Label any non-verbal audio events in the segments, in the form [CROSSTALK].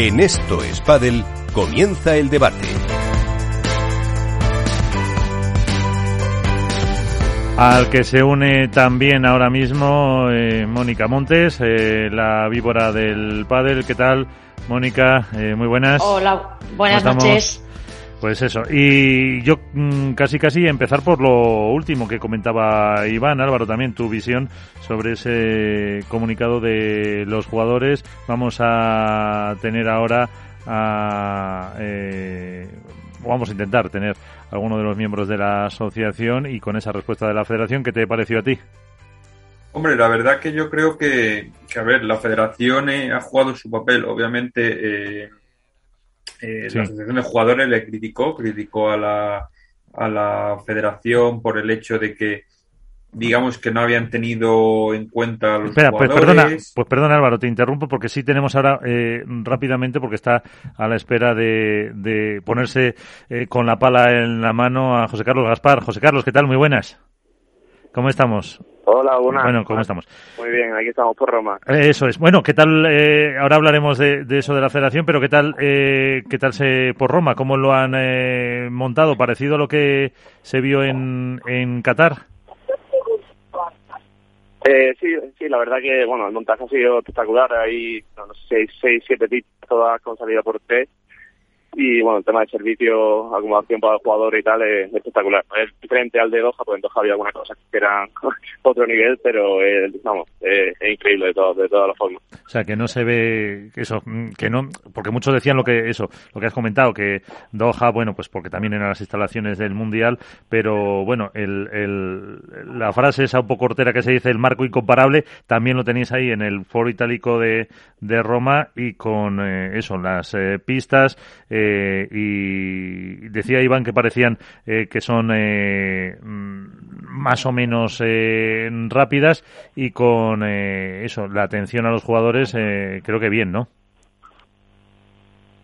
En Esto es Padel comienza el debate. Al que se une también ahora mismo eh, Mónica Montes, eh, la víbora del pádel. ¿Qué tal, Mónica? Eh, muy buenas. Hola, buenas noches. Pues eso, y yo mm, casi casi empezar por lo último que comentaba Iván, Álvaro, también tu visión sobre ese comunicado de los jugadores. Vamos a tener ahora a, eh, vamos a intentar tener alguno de los miembros de la asociación y con esa respuesta de la federación, ¿qué te pareció a ti? Hombre, la verdad que yo creo que, a ver, la federación eh, ha jugado su papel. Obviamente, eh, eh, la asociación de jugadores le criticó, criticó a la, a la federación por el hecho de que digamos que no habían tenido en cuenta los Espera, Pues perdona, pues perdona Álvaro, te interrumpo porque sí tenemos ahora eh, rápidamente porque está a la espera de, de ponerse eh, con la pala en la mano a José Carlos Gaspar. José Carlos, ¿qué tal? Muy buenas. ¿Cómo estamos? Hola, buenas. Bueno, ¿cómo estamos? Muy bien, aquí estamos por Roma. Eso es. Bueno, ¿qué tal? Eh, ahora hablaremos de, de, eso de la federación, pero ¿qué tal, eh, qué tal se por Roma? ¿Cómo lo han eh, montado? ¿Parecido a lo que se vio en, en Qatar? Eh, sí, sí, la verdad que bueno, el montaje ha sido espectacular. Hay no, sé, seis, seis, siete pistas todas con salida por T. Y bueno, el tema de servicio, acomodación para el jugador y tal es, espectacular. Es diferente al de Doha, porque en Doha había algunas cosas que eran [LAUGHS] otro nivel, pero eh, vamos, es increíble de, todo, de todas las formas. O sea, que no se ve eso, que no, porque muchos decían lo que eso, lo que has comentado, que Doha, bueno, pues porque también eran las instalaciones del Mundial, pero bueno, el, el, la frase esa un poco cortera que se dice, el marco incomparable, también lo tenéis ahí en el foro itálico de, de Roma y con eh, eso, las eh, pistas, eh, eh, y decía Iván que parecían eh, que son eh, más o menos rápidas y con eso, la atención a los jugadores, creo que bien, ¿no?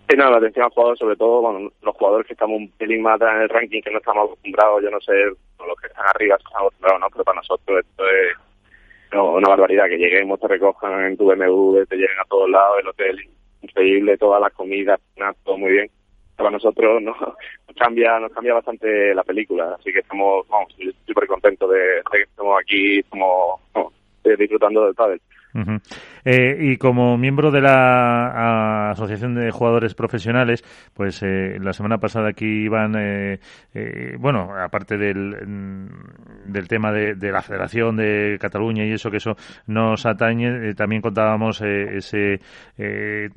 Sí, no, la atención a los jugadores, sobre todo, bueno, los jugadores que estamos un pelín más atrás en el ranking, que no estamos acostumbrados, yo no sé, los que están arriba estamos acostumbrados, ¿no? Pero para nosotros esto es una barbaridad, que lleguemos, te recojan en tu BMW, te lleguen a todos lados, el hotel increíble, todas las comidas, todo muy bien. Para nosotros [LAUGHS] nos cambia, nos cambia bastante la película, así que estamos, vamos, súper contentos de, que estemos aquí, estamos, vamos, disfrutando del pádel. Uh eh, y como miembro de la Asociación de Jugadores Profesionales, pues eh, la semana pasada aquí iban, eh, eh, bueno, aparte del, del tema de, de, la Federación de Cataluña y eso, que eso nos atañe, eh, también contábamos eh, ese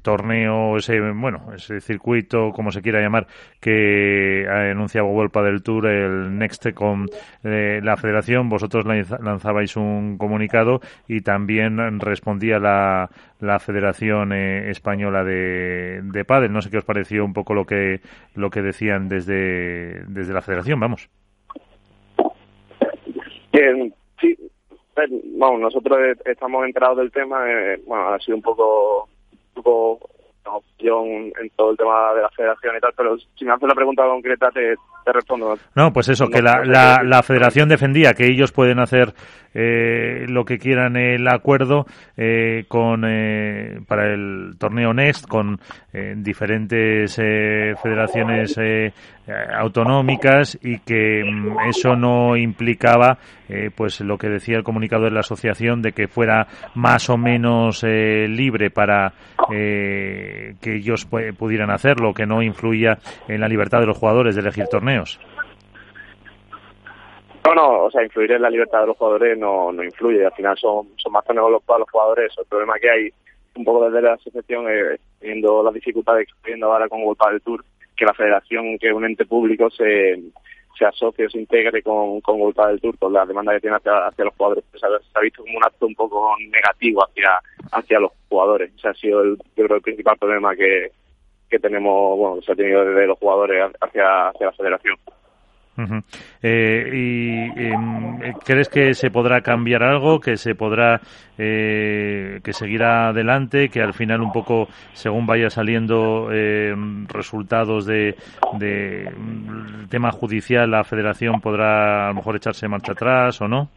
torneo, ese, bueno, ese circuito, como se quiera llamar, que anunciaba Vuelpa del Tour, el Next con la Federación. Vosotros lanzabais un comunicado y también respondía la, la Federación eh, Española de, de Padel. No sé qué os pareció un poco lo que lo que decían desde, desde la Federación, vamos. Sí, vamos, nosotros estamos enterados del tema, eh, bueno, ha sido un poco, un poco opción en todo el tema de la federación y tal, pero si me haces la pregunta concreta te, te respondo. No, pues eso, que la, la, la federación defendía que ellos pueden hacer eh, lo que quieran el acuerdo eh, con eh, para el torneo Next con eh, diferentes eh, federaciones autonómicas y que mm, eso no implicaba pues lo que decía el comunicado de la asociación de que fuera más o menos libre para que ellos pudieran hacerlo, que no influía en la libertad de los jugadores de elegir torneos. No, no, o sea, influir en la libertad de los jugadores no, no influye, al final son, son más torneos para los jugadores, el problema que hay un poco desde la asociación, eh, viendo las dificultades que está viendo ahora con Golpa del Tour, que la federación, que es un ente público, se, se asocie o se integre con, con Golpa del Tour, con la demanda que tiene hacia, hacia los jugadores, pues, se ha visto como un acto un poco negativo hacia, hacia los jugadores. Ese ha sido, el, yo creo, el principal problema que, que tenemos, bueno, que se ha tenido desde los jugadores hacia, hacia la federación. Uh eh, ¿Y eh, crees que se podrá cambiar algo, que se podrá, eh, que seguirá adelante, que al final un poco, según vaya saliendo eh, resultados de, de tema judicial, la Federación podrá a lo mejor echarse marcha atrás o no?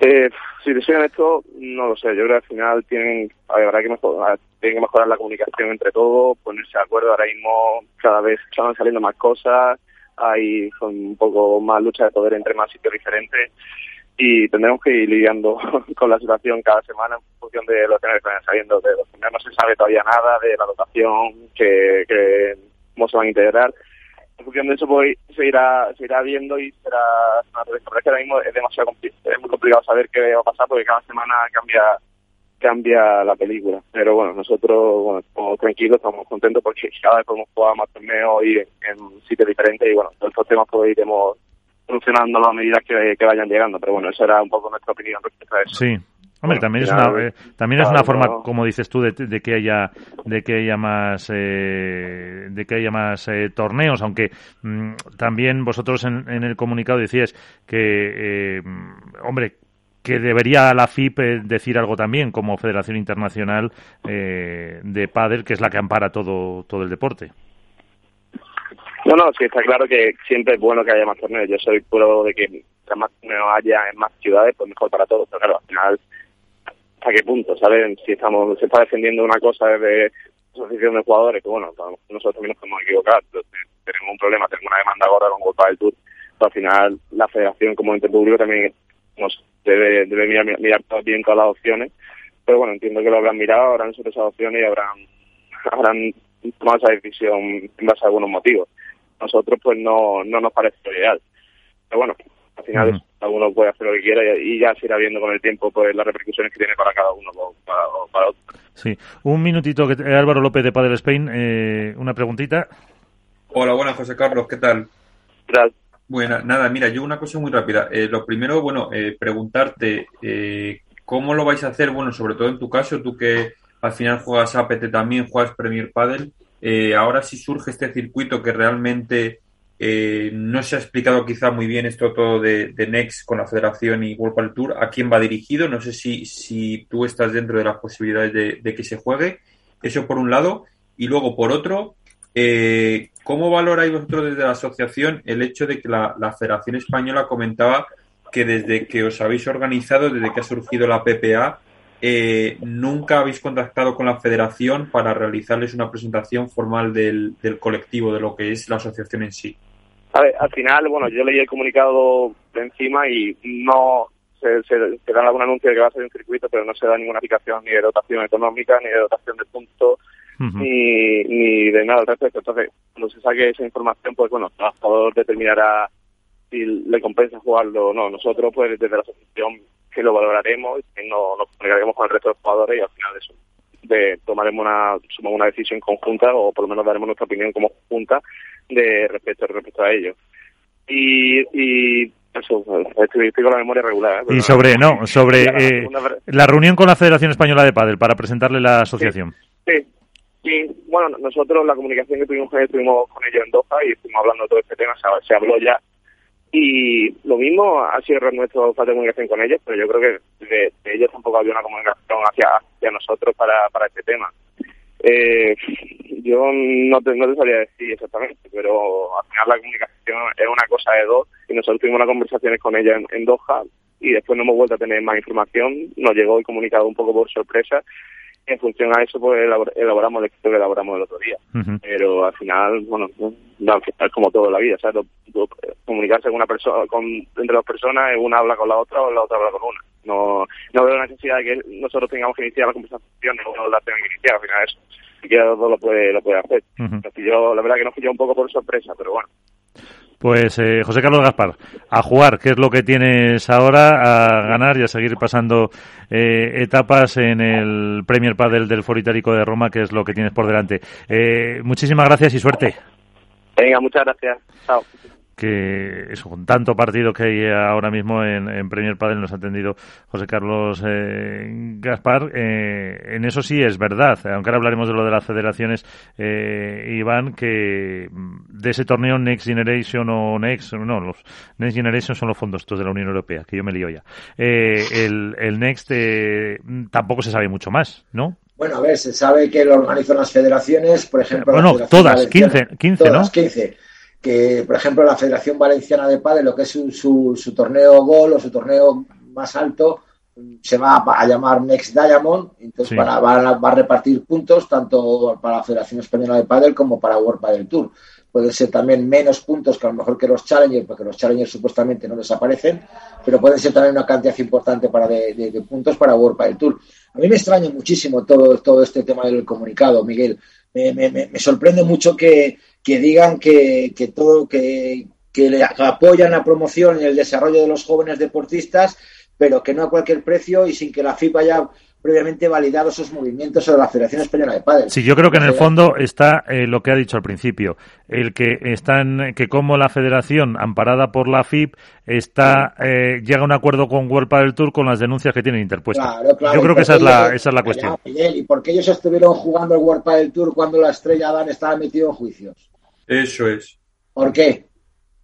Eh, si te soy honesto, no lo sé. Yo creo que al final tienen, habrá que mejorar, tienen que mejorar la comunicación entre todos, ponerse de acuerdo. Ahora mismo cada vez están saliendo más cosas, hay un poco más lucha de poder entre más sitios diferentes y tendremos que ir lidiando [LAUGHS] con la situación cada semana en función de lo que vayan saliendo. De los no se sabe todavía nada de la dotación, que, que cómo se van a integrar en función de eso pues, se irá se irá viendo y será una que ahora mismo es demasiado es muy complicado saber qué va a pasar porque cada semana cambia cambia la película. Pero bueno nosotros bueno estamos tranquilos estamos contentos porque cada vez podemos jugar más torneos y en, sitios diferentes y bueno todos estos temas pues iremos solucionando a medida que, que vayan llegando pero bueno esa era un poco nuestra opinión respecto a eso. Sí. Hombre, también es una eh, también es una forma, como dices tú, de, que haya de que haya más eh, de que haya más eh, torneos, aunque mm, también vosotros en, el comunicado decíais que, hombre, que debería la FIP decir algo también como Federación Internacional de Padel, que es la que ampara todo todo el deporte. No, no, sí está claro que siempre es bueno que haya más torneos. Yo soy puro de que más torneos haya en más ciudades, pues mejor para todos. Pero claro, al final hasta qué punto, ¿saben? Si estamos, se está defendiendo una cosa desde asociación de jugadores, que bueno, nosotros también nos podemos equivocar, tenemos un problema, tenemos una demanda gorda con Copa del Tour, pero al final la federación como ente público también nos debe, debe mirar, mirar bien todas las opciones, pero bueno, entiendo que lo habrán mirado, habrán sobre esas opciones y habrán, habrán tomado esa decisión en base a algunos motivos. Nosotros pues no, no nos parece ideal. Pero bueno, al final alguno puede hacer lo que quiera y, ya se irá viendo con el tiempo pues las repercusiones que tiene para cada uno o para, otro. Sí, un minutito, que eh, Álvaro López de Padre Spain, eh, una preguntita. Hola, buenas José Carlos, ¿qué tal? ¿Qué tal? Bueno, nada, mira, yo una cosa muy rápida. Eh, lo primero, bueno, preguntarte cómo lo vais a hacer, bueno, sobre todo en tu caso, tú que al final juegas APT también, juegas Premier Padel, ahora sí surge este circuito que realmente eh, no se ha explicado quizá muy bien esto todo de, Next con la federación y World Padel Tour. ¿A quién va dirigido? No sé si, si tú estás dentro de las posibilidades de, que se juegue. Eso por un lado. Y luego, por otro, eh, ¿cómo valoráis vosotros desde la asociación el hecho de que la, Federación Española comentaba que desde que os habéis organizado, desde que ha surgido la PPA, eh, nunca habéis contactado con la federación para realizarles una presentación formal del, colectivo, de lo que es la asociación en sí. A ver, al final, bueno, yo leí el comunicado de encima y no se, se, da algún anuncio de que va a ser un circuito, pero no se da ninguna aplicación ni de dotación económica, ni de dotación de puntos, ni, ni de nada al respecto. Entonces, cuando se saque esa información, pues bueno, el jugador determinará si le compensa jugarlo o no. Nosotros, pues desde la asociación, que lo valoraremos y nos, nos comunicaremos con el resto de los jugadores y al final de eso de tomaremos una, una decisión conjunta o por lo menos daremos nuestra opinión como junta de respecto, respecto a ello. Y, y eso, estoy, con la memoria regular. ¿eh? Y sobre, no, sobre eh, la reunión con la Federación Española de Padel para presentarle la asociación. Sí, sí, bueno, nosotros la comunicación que tuvimos, estuvimos con ellos en Doha y estuvimos hablando de todo este tema, se habló ya y lo mismo ha sido nuestro falta de comunicación con ellos, pero yo creo que de, ellos tampoco había una comunicación hacia, hacia nosotros para, para este tema. Eh, yo no te, no te sabría decir exactamente, pero al final la comunicación es una cosa de dos. Y nosotros tuvimos unas conversaciones con ella en, en Doha y después no hemos vuelto a tener más información, nos llegó el comunicado un poco por sorpresa en función a eso pues elaboramos el escrito que elaboramos el otro día. Pero al final, bueno, es como todo en la vida, ¿sabes? Comunicarse con una persona, con, entre dos personas, una habla con la otra o la otra habla con una. No, no veo la necesidad de que nosotros tengamos que iniciar la conversación o uno la tenga que iniciar, al final eso. Si quiere lo puede, lo puede hacer. yo, la verdad que nos pilló un poco por sorpresa, pero bueno. Pues eh, José Carlos Gaspar, a jugar, ¿qué es lo que tienes ahora? A ganar y a seguir pasando eh, etapas en el Premier Padel del Foro Itálico de Roma, que es lo que tienes por delante. Eh, muchísimas gracias y suerte. Venga, muchas gracias. Chao que eso, con tanto partido que hay ahora mismo en, Premier Padel nos ha atendido José Carlos eh, Gaspar. Eh, en eso sí es verdad, aunque ahora hablaremos de lo de las federaciones, eh, Iván, que de ese torneo Next Generation o Next, no, los Next Generation son los fondos estos de la Unión Europea, que yo me lío ya. el, el Next tampoco se sabe mucho más, ¿no? Bueno, a ver, se sabe que lo organizan las federaciones, por ejemplo. Bueno, todas, 15, 15 todas, 15 que, por ejemplo, la Federación Valenciana de Padel, lo que es su, su, torneo Gol o su torneo más alto se va a llamar Next Diamond, entonces para, va, a, repartir puntos tanto para la Federación Española de Padel como para World Padel Tour. Pueden ser también menos puntos que a lo mejor que los Challengers, porque los Challengers supuestamente no desaparecen, pero pueden ser también una cantidad importante para de, puntos para World Padel Tour. A mí me extraña muchísimo todo, todo este tema del comunicado, Miguel. Me, me, me sorprende mucho que, que digan que, que todo, que, que le apoyan la promoción y el desarrollo de los jóvenes deportistas pero que no a cualquier precio y sin que la FIP haya previamente validado esos movimientos de la Federación Española de Padres. Sí, yo creo que en el fondo está eh, lo que ha dicho al principio, el que están que como la Federación amparada por la FIP está eh, llega a un acuerdo con World Padel Tour con las denuncias que tienen interpuestas. yo creo que esa es la esa es la cuestión. ¿Y por qué ellos estuvieron jugando el World Padel Tour cuando la Estrella Dan estaba metido en juicios? Eso es. ¿Por qué?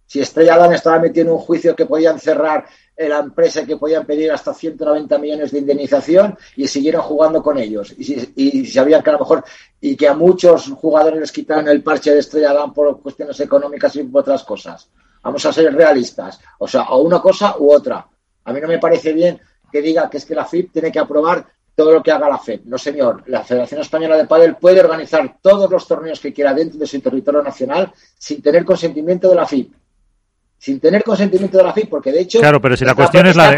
Si Estrella Dan estaba metido en un juicio que podían cerrar la empresa que podían pedir hasta 190 millones de indemnización y siguieron jugando con ellos. Y, y sabían que a lo mejor, y que a muchos jugadores les quitaron el parche de Estrella Dan por cuestiones económicas y por otras cosas. Vamos a ser realistas. O sea, o una cosa u otra. A mí no me parece bien que diga que es que la FIP tiene que aprobar todo lo que haga la FED. No, señor. La Federación Española de Padel puede organizar todos los torneos que quiera dentro de su territorio nacional sin tener consentimiento de la FIP sin tener consentimiento de la FIP, porque de hecho. Claro, pero si la cuestión es la.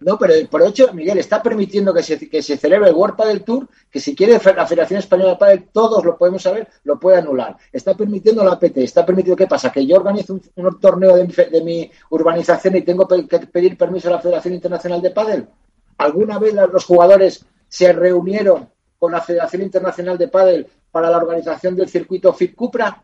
No, pero por hecho, Miguel, está permitiendo que se, que se celebre el World Padel Tour, que si quiere la Federación Española de Padel, todos lo podemos saber, lo puede anular. Está permitiendo la APT, está permitiendo, ¿qué pasa? Que yo organizo un, torneo de mi, urbanización y tengo que pedir permiso a la Federación Internacional de Padel. ¿Alguna vez los jugadores se reunieron con la Federación Internacional de Padel para la organización del circuito FIP Cupra?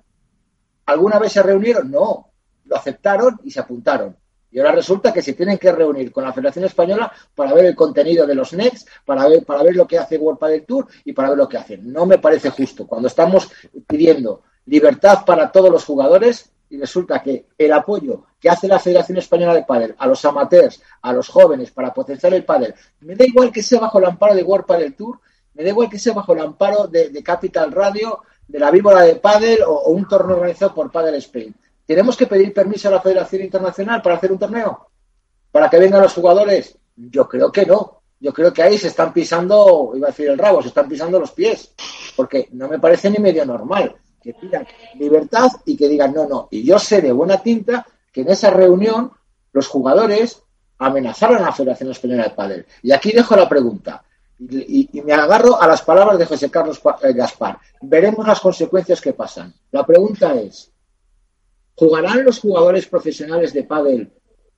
¿Alguna vez se reunieron? No lo aceptaron y se apuntaron. Y ahora resulta que se tienen que reunir con la Federación Española para ver el contenido de los Next, para ver, para ver lo que hace World Padel Tour y para ver lo que hacen. No me parece justo. Cuando estamos pidiendo libertad para todos los jugadores y resulta que el apoyo que hace la Federación Española de Padel a los amateurs, a los jóvenes para potenciar el padel, me da igual que sea bajo el amparo de World Padel Tour, me da igual que sea bajo el amparo de, Capital Radio, de la Víbora de Padel o, o un torneo organizado por Padel Spain ¿Tenemos que pedir permiso a la Federación Internacional para hacer un torneo? ¿Para que vengan los jugadores? Yo creo que no. Yo creo que ahí se están pisando, iba a decir el rabo, se están pisando los pies. Porque no me parece ni medio normal que pidan libertad y que digan no, no. Y yo sé de buena tinta que en esa reunión los jugadores amenazaron a la Federación Española de Padel. Y aquí dejo la pregunta. Y, y, me agarro a las palabras de José Carlos eh, Gaspar. Veremos las consecuencias que pasan. La pregunta es, ¿Jugarán los jugadores profesionales de pádel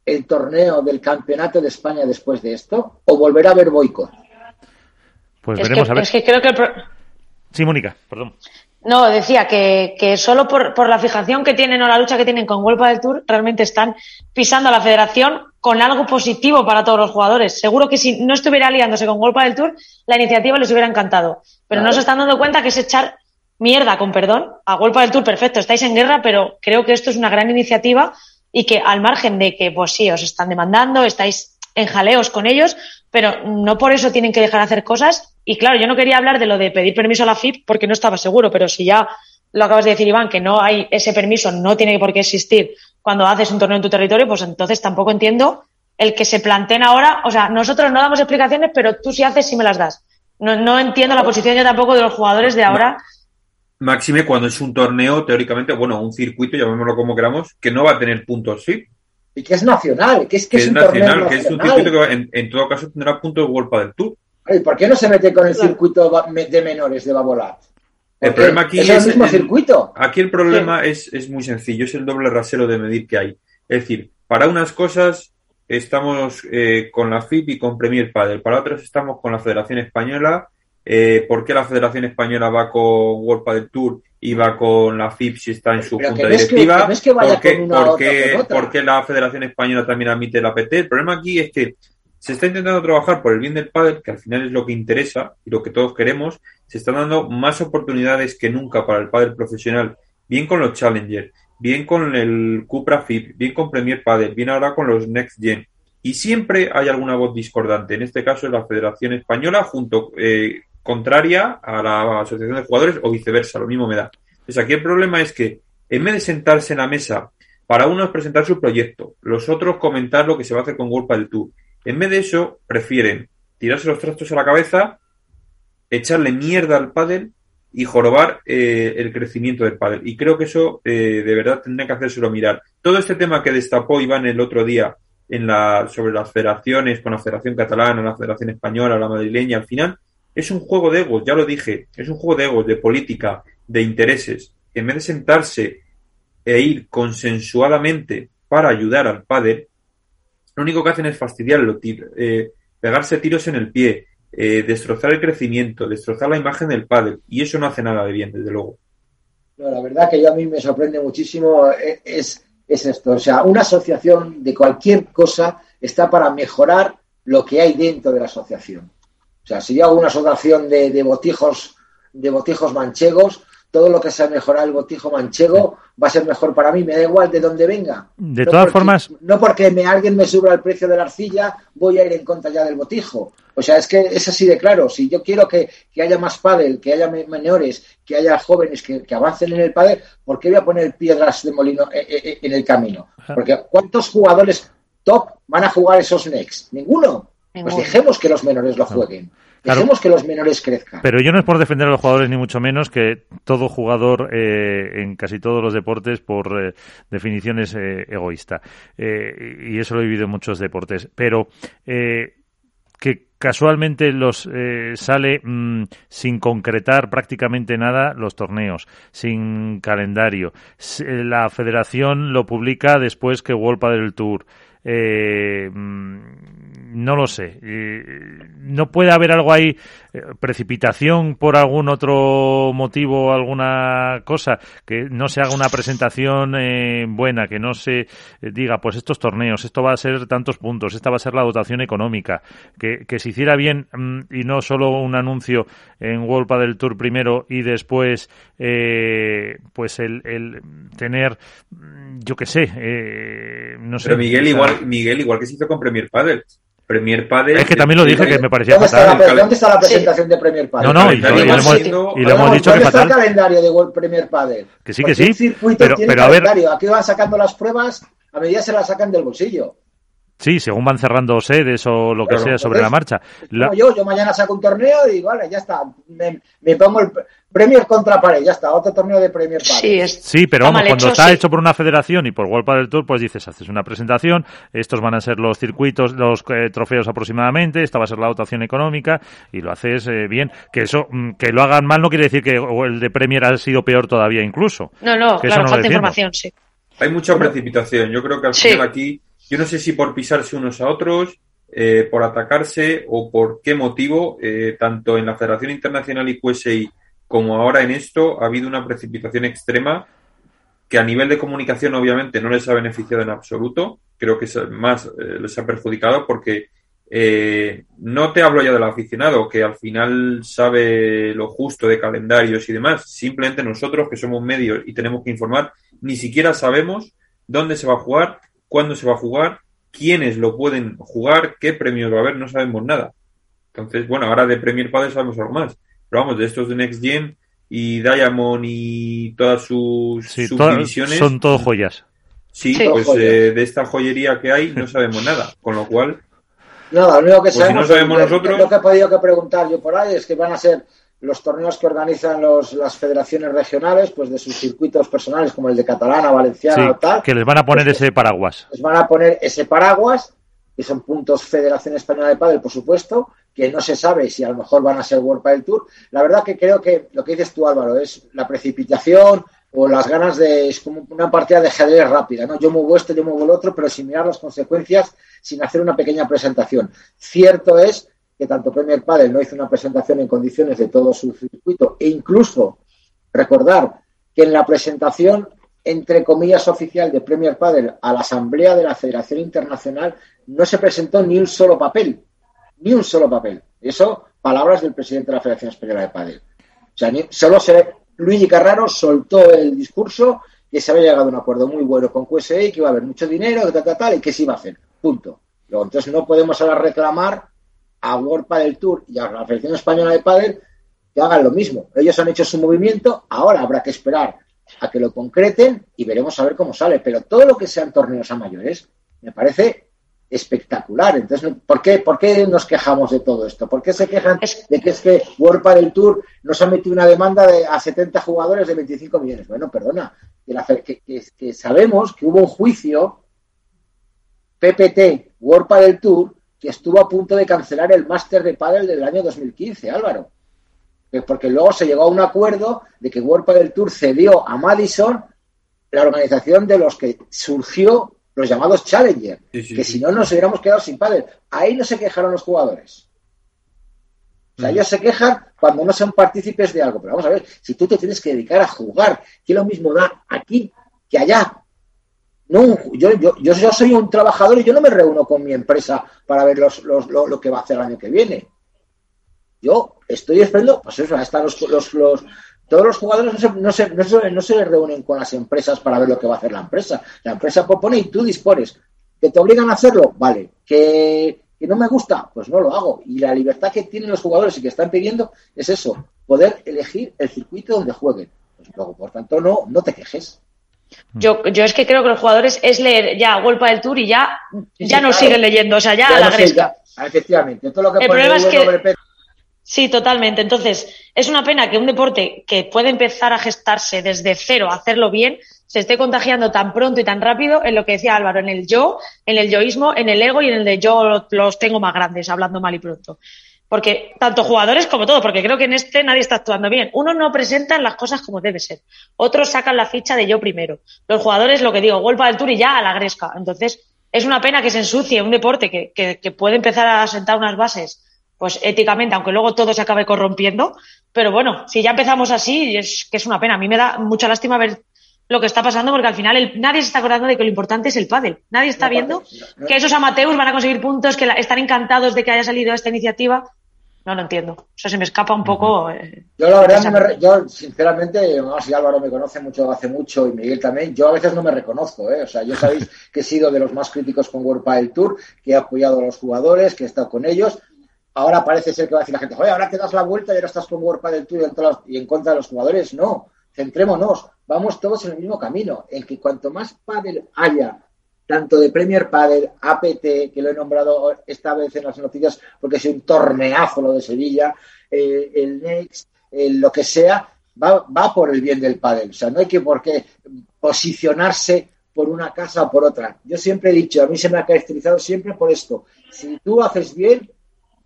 el torneo del Campeonato de España después de esto? ¿O volverá a haber boicot? Pues veremos a ver. Es que creo que Sí, Mónica, perdón. No, decía que, que solo por, por, la fijación que tienen o la lucha que tienen con Huelpa del Tour, realmente están pisando a la federación con algo positivo para todos los jugadores. Seguro que si no estuviera aliándose con Huelpa del Tour, la iniciativa les hubiera encantado. Pero no se están dando cuenta que es echar mierda, con perdón, a golpe del Tour, perfecto, estáis en guerra, pero creo que esto es una gran iniciativa y que al margen de que, pues sí, os están demandando, estáis en jaleos con ellos, pero no por eso tienen que dejar de hacer cosas. Y claro, yo no quería hablar de lo de pedir permiso a la FIP porque no estaba seguro, pero si ya lo acabas de decir, Iván, que no hay ese permiso, no tiene por qué existir cuando haces un torneo en tu territorio, pues entonces tampoco entiendo el que se planteen ahora, o sea, nosotros no damos explicaciones, pero tú sí haces sí me las das. No, no entiendo la posición yo tampoco de los jugadores de ahora. Máxime cuando es un torneo, teóricamente, bueno, un circuito, llamémoslo como queramos, que no va a tener puntos, sí. Y que es nacional, que es que, es, un nacional, que es un circuito que en, todo caso tendrá puntos de World del Tour. ¿Y por qué no se mete con el circuito de menores de Babolat? El problema aquí es, el mismo circuito. Aquí el problema es, es muy sencillo, es el doble rasero de medir que hay. Es decir, para unas cosas estamos eh, con la FIP y con Premier Padel, para otras estamos con la Federación Española eh, por qué la Federación Española va con World Padel Tour y va con la FIP si está en su junta directiva, ¿Por, qué, la Federación Española también admite la PT. El problema aquí es que se está intentando trabajar por el bien del pádel, que al final es lo que interesa y lo que todos queremos. Se están dando más oportunidades que nunca para el pádel profesional, bien con los Challengers, bien con el Cupra FIP, bien con Premier Padel, bien ahora con los Next Gen. Y siempre hay alguna voz discordante. En este caso es la Federación Española junto eh, contraria a la asociación de jugadores o viceversa, lo mismo me da. Entonces aquí el problema es que en vez de sentarse en la mesa para unos presentar su proyecto, los otros comentar lo que se va a hacer con World del Tour En vez de eso, prefieren tirarse los trastos a la cabeza, echarle mierda al pádel y jorobar eh, el crecimiento del pádel. Y creo que eso eh, de verdad tendría que hacérselo mirar. Todo este tema que destapó Iván el otro día en la, sobre las federaciones, con la Federación Catalana, la Federación Española, la madrileña, al final es un juego de egos, ya lo dije, es un juego de egos, de política, de intereses. En vez de sentarse e ir consensuadamente para ayudar al padre, lo único que hacen es fastidiarlo, eh, pegarse tiros en el pie, eh, destrozar el crecimiento, destrozar la imagen del padre, y eso no hace nada de bien, desde luego. No, la verdad que yo a mí me sorprende muchísimo eh, es, es esto. O sea, una asociación de cualquier cosa está para mejorar lo que hay dentro de la asociación. O sea, si yo hago una asociación de, de botijos, de botijos manchegos, todo lo que sea mejorar el botijo manchego va a ser mejor para mí, me da igual de dónde venga. De todas formas. No porque me, alguien me suba el precio de la arcilla, voy a ir en contra ya del botijo. O sea, es que es así de claro. Si yo quiero que, haya más pádel, que haya menores, que haya jóvenes que, avancen en el pádel, ¿por qué voy a poner piedras de molino eh, eh, eh, en, el camino? Porque ¿cuántos jugadores top van a jugar esos next? Ninguno. Pues dejemos que los menores lo jueguen. Dejemos que los menores crezcan. Pero yo no es por defender a los jugadores, ni mucho menos, que todo jugador eh, en casi todos los deportes, por eh, definición, es eh, egoísta. y eso lo he vivido en muchos deportes. Pero que casualmente los sale mm, sin concretar prácticamente nada los torneos, sin calendario. La federación lo publica después que World del Tour. Eh, no lo sé. no puede haber algo ahí, eh, precipitación por algún otro motivo, alguna cosa, que no se haga una presentación eh, buena, que no se diga, pues estos torneos, esto va a ser tantos puntos, esta va a ser la dotación económica, que, que se hiciera bien mm, y no solo un anuncio en World del Tour primero y después, eh, pues el, el, tener, mm, yo qué sé, no sé. Pero Miguel, igual, Miguel, igual que se hizo con Premier Padel Premier Padel. Es que también lo dije que me parecía ¿Dónde fatal. Está la, ¿Dónde está la presentación de Premier Padel? No, no, y, y, lo, hemos, y lo hemos dicho que fatal. está el calendario de World Premier Padel? Que sí, que sí. Pero, pero a ver. Aquí van sacando las pruebas a medida se las sacan del bolsillo. Sí, según van cerrando sedes o lo que sea sobre la marcha. yo, yo mañana saco un torneo y vale, ya está. Me, me pongo el Premier contra pared, ya está, otro torneo de Premier Sí, sí, pero vamos, cuando está hecho por una federación y por World del Tour, pues dices, haces una presentación, estos van a ser los circuitos, los eh, trofeos aproximadamente, esta va a ser la dotación económica y lo haces eh, bien. Que eso, mm, que lo hagan mal no quiere decir que el de Premier ha sido peor todavía incluso. No, no, claro, falta información, sí. Hay mucha precipitación. Yo creo que al final aquí yo no sé si por pisarse unos a otros, eh, por atacarse o por qué motivo, eh, tanto en la Federación Internacional y QSI como ahora en esto, ha habido una precipitación extrema que a nivel de comunicación obviamente no les ha beneficiado en absoluto, creo que más eh, les ha perjudicado porque no te hablo ya del aficionado, que al final sabe lo justo de calendarios y demás, simplemente nosotros que somos medios y tenemos que informar, ni siquiera sabemos dónde se va a jugar cuándo se va a jugar, quiénes lo pueden jugar, qué premios va a haber, no sabemos nada. Entonces, bueno, ahora de Premier Padel sabemos algo más. Pero vamos, de estos de Next Gen y Diamond y todas sus subdivisiones. son todo joyas. Sí, pues eh, de esta joyería que hay no sabemos nada. Con lo cual. Nada, lo único que pues sabemos, nosotros... lo que he podido que preguntar yo por ahí es que van a ser los torneos que organizan los, las federaciones regionales, pues de sus circuitos personales, como el de Catalana, Valenciana o tal. Que les van a poner pues ese paraguas. Les van a poner ese paraguas, que son puntos Federación Española de Padel, por supuesto, que no se sabe si a lo mejor van a ser World Padel Tour. La verdad que creo que lo que dices tú, Álvaro, es la precipitación o las ganas de. es como una partida de ajedrez rápida, ¿no? Yo muevo esto, yo muevo el otro, pero sin mirar las consecuencias, sin hacer una pequeña presentación. Cierto es que tanto Premier Padel no hizo una presentación en condiciones de todo su circuito e incluso recordar que en la presentación entre comillas oficial de Premier Padel a la asamblea de la Federación Internacional no se presentó ni un solo papel, ni un solo papel. Eso, palabras del presidente de la Federación Española de Padel. O sea, solo se, Luigi Carraro soltó el discurso que se había llegado a un acuerdo muy bueno con QSI, que iba a haber mucho dinero, que tal, tal, tal, y que se iba a hacer. Punto. Luego, entonces no podemos ahora reclamar a World Padel Tour y a la Federación Española de Padel que hagan lo mismo. Ellos han hecho su movimiento, ahora habrá que esperar a que lo concreten y veremos a ver cómo sale. Pero todo lo que sean torneos a mayores me parece espectacular. Entonces, ¿por qué, ¿por qué nos quejamos de todo esto? ¿Por qué se quejan de que es que World del Tour nos ha metido una demanda de, a 70 jugadores de 25 millones? Bueno, perdona, que, que, sabemos que hubo un juicio PPT World del Tour que estuvo a punto de cancelar el máster de pádel del año 2015, Álvaro. Porque luego se llegó a un acuerdo de que World del Tour cedió a Madison la organización de los que surgió los llamados Challenger, que si no nos hubiéramos quedado sin pádel. Ahí no se quejaron los jugadores. O sea, mm. ellos se quejan cuando no son partícipes de algo. Pero vamos a ver, si tú te tienes que dedicar a jugar, ¿qué lo mismo da aquí que allá? No, yo, yo, yo, soy un trabajador y yo no me reúno con mi empresa para ver los, lo, que va a hacer el año que viene. Yo estoy esperando, pues eso, están los, los, los, todos los jugadores no se, no, se, no, se, reúnen con las empresas para ver lo que va a hacer la empresa. La empresa propone y tú dispones. ¿Que te obligan a hacerlo? Vale. ¿Que, no me gusta? Pues no lo hago. Y la libertad que tienen los jugadores y que están pidiendo es eso, poder elegir el circuito donde jueguen. Pues luego, por tanto, no, no te quejes. Yo, yo es que creo que los jugadores es leer ya Golpa del Tour y ya, ya no siguen leyendo, o sea, ya, a la gresca. efectivamente. Todo lo que el problema es que Sí, totalmente. Entonces, es una pena que un deporte que puede empezar a gestarse desde cero, hacerlo bien, se esté contagiando tan pronto y tan rápido en lo que decía Álvaro, en el yo, en el yoísmo, en el ego y en el de yo los tengo más grandes, hablando mal y pronto. Porque tanto jugadores como todo, porque creo que en este nadie está actuando bien. Uno no presentan las cosas como debe ser. Otros sacan la ficha de yo primero. Los jugadores, lo que digo, golpa del tour y ya a la gresca. Entonces, es una pena que se ensucie un deporte que, que, que puede empezar a sentar unas bases pues éticamente, aunque luego todo se acabe corrompiendo. Pero bueno, si ya empezamos así, es que es una pena. A mí me da mucha lástima ver lo que está pasando porque al final nadie se está acordando de que lo importante es el pádel. Nadie está viendo que esos amateurs van a conseguir puntos, que están encantados de que haya salido esta iniciativa. No lo entiendo. Eso se me escapa un poco. Eh, yo la verdad, yo sinceramente, no, si Álvaro me conoce mucho hace mucho y Miguel también, yo a veces no me reconozco. ¿eh? O sea, yo sabéis [LAUGHS] que he sido de los más críticos con World Padel Tour, que he apoyado a los jugadores, que he estado con ellos ahora parece ser que va a decir la gente, oye, ahora te das la vuelta y ahora estás con World del Tour y en contra de los jugadores. No, centrémonos, vamos todos en el mismo camino, en que cuanto más pádel haya, tanto de Premier Padel, APT, que lo he nombrado esta vez en las noticias porque es un torneazo lo de Sevilla, eh, el Next, lo que sea, va, va por el bien del pádel. O sea, no hay que por qué posicionarse por una casa o por otra. Yo siempre he dicho, a mí se me ha caracterizado siempre por esto. Si tú haces bien,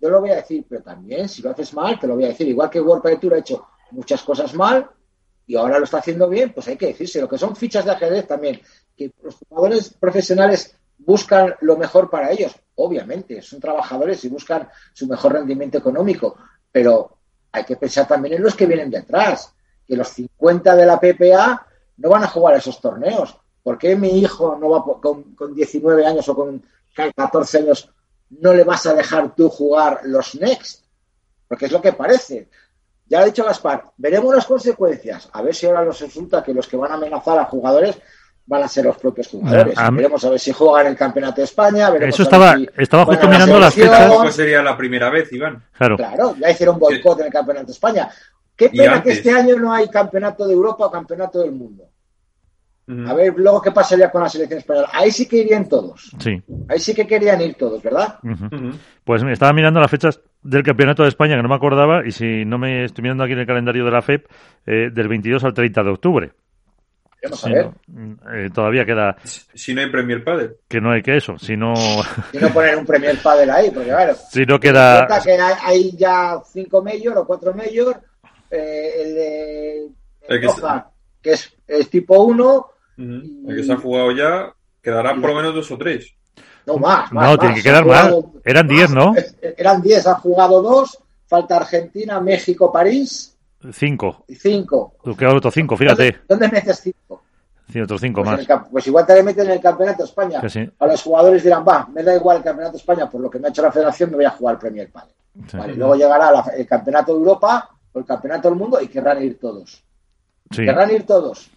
yo lo voy a decir, pero también si lo haces mal, te lo voy a decir. Igual que World Tour ha hecho muchas cosas mal y ahora lo está haciendo bien, pues hay que decirse. Lo que son fichas de ajedrez también, que los jugadores profesionales buscan lo mejor para ellos, obviamente, son trabajadores y buscan su mejor rendimiento económico, pero hay que pensar también en los que vienen detrás, que los 50 de la PPA no van a jugar esos torneos. ¿Por qué mi hijo no va con, con 19 años o con 14 años no le vas a dejar tú jugar los Next, porque es lo que parece. Ya lo ha dicho Gaspar, veremos las consecuencias. A ver si ahora nos resulta que los que van a amenazar a jugadores van a ser los propios jugadores. veremos a ver si juegan el Campeonato de España. Eso estaba, estaba justo mirando las fechas. Pues sería la primera vez, Iván. Claro, claro ya hicieron boicot en el Campeonato de España. Qué pena que este año no hay Campeonato de Europa o Campeonato del Mundo. A ver luego qué pasaría con la selección española. Ahí sí que irían todos. Sí. Ahí sí que querían ir todos, ¿verdad? Pues me estaba mirando las fechas del Campeonato de España que no me acordaba y si no me estoy mirando aquí en el calendario de la FEP, eh, del 22 al 30 de octubre. Vamos a ver. Eh, todavía queda. Si no hay Premier Padel. Que no hay que eso. Si no. si no poner un Premier Padel ahí, porque claro. [LAUGHS] Si no queda. Que hay, ya cinco mayor o cuatro mayor. Eh, el de. El que, es, es tipo 1 el que se ha jugado ya, quedarán por lo menos dos o tres. No, más. no, tiene que quedar más. Eran diez, ¿no? Eran diez, han jugado dos. Falta Argentina, México, París. Cinco. Cinco. Quedan otros cinco, fíjate. ¿Dónde, metes cinco? Sí, otros cinco pues más. pues igual te le meten en el Campeonato de España. A los jugadores dirán, va, me da igual el Campeonato de España, por lo que me ha hecho la federación, me voy a jugar el Premier Padel. Vale, luego llegará el Campeonato de Europa o el Campeonato del Mundo y querrán ir todos. Querrán ir todos.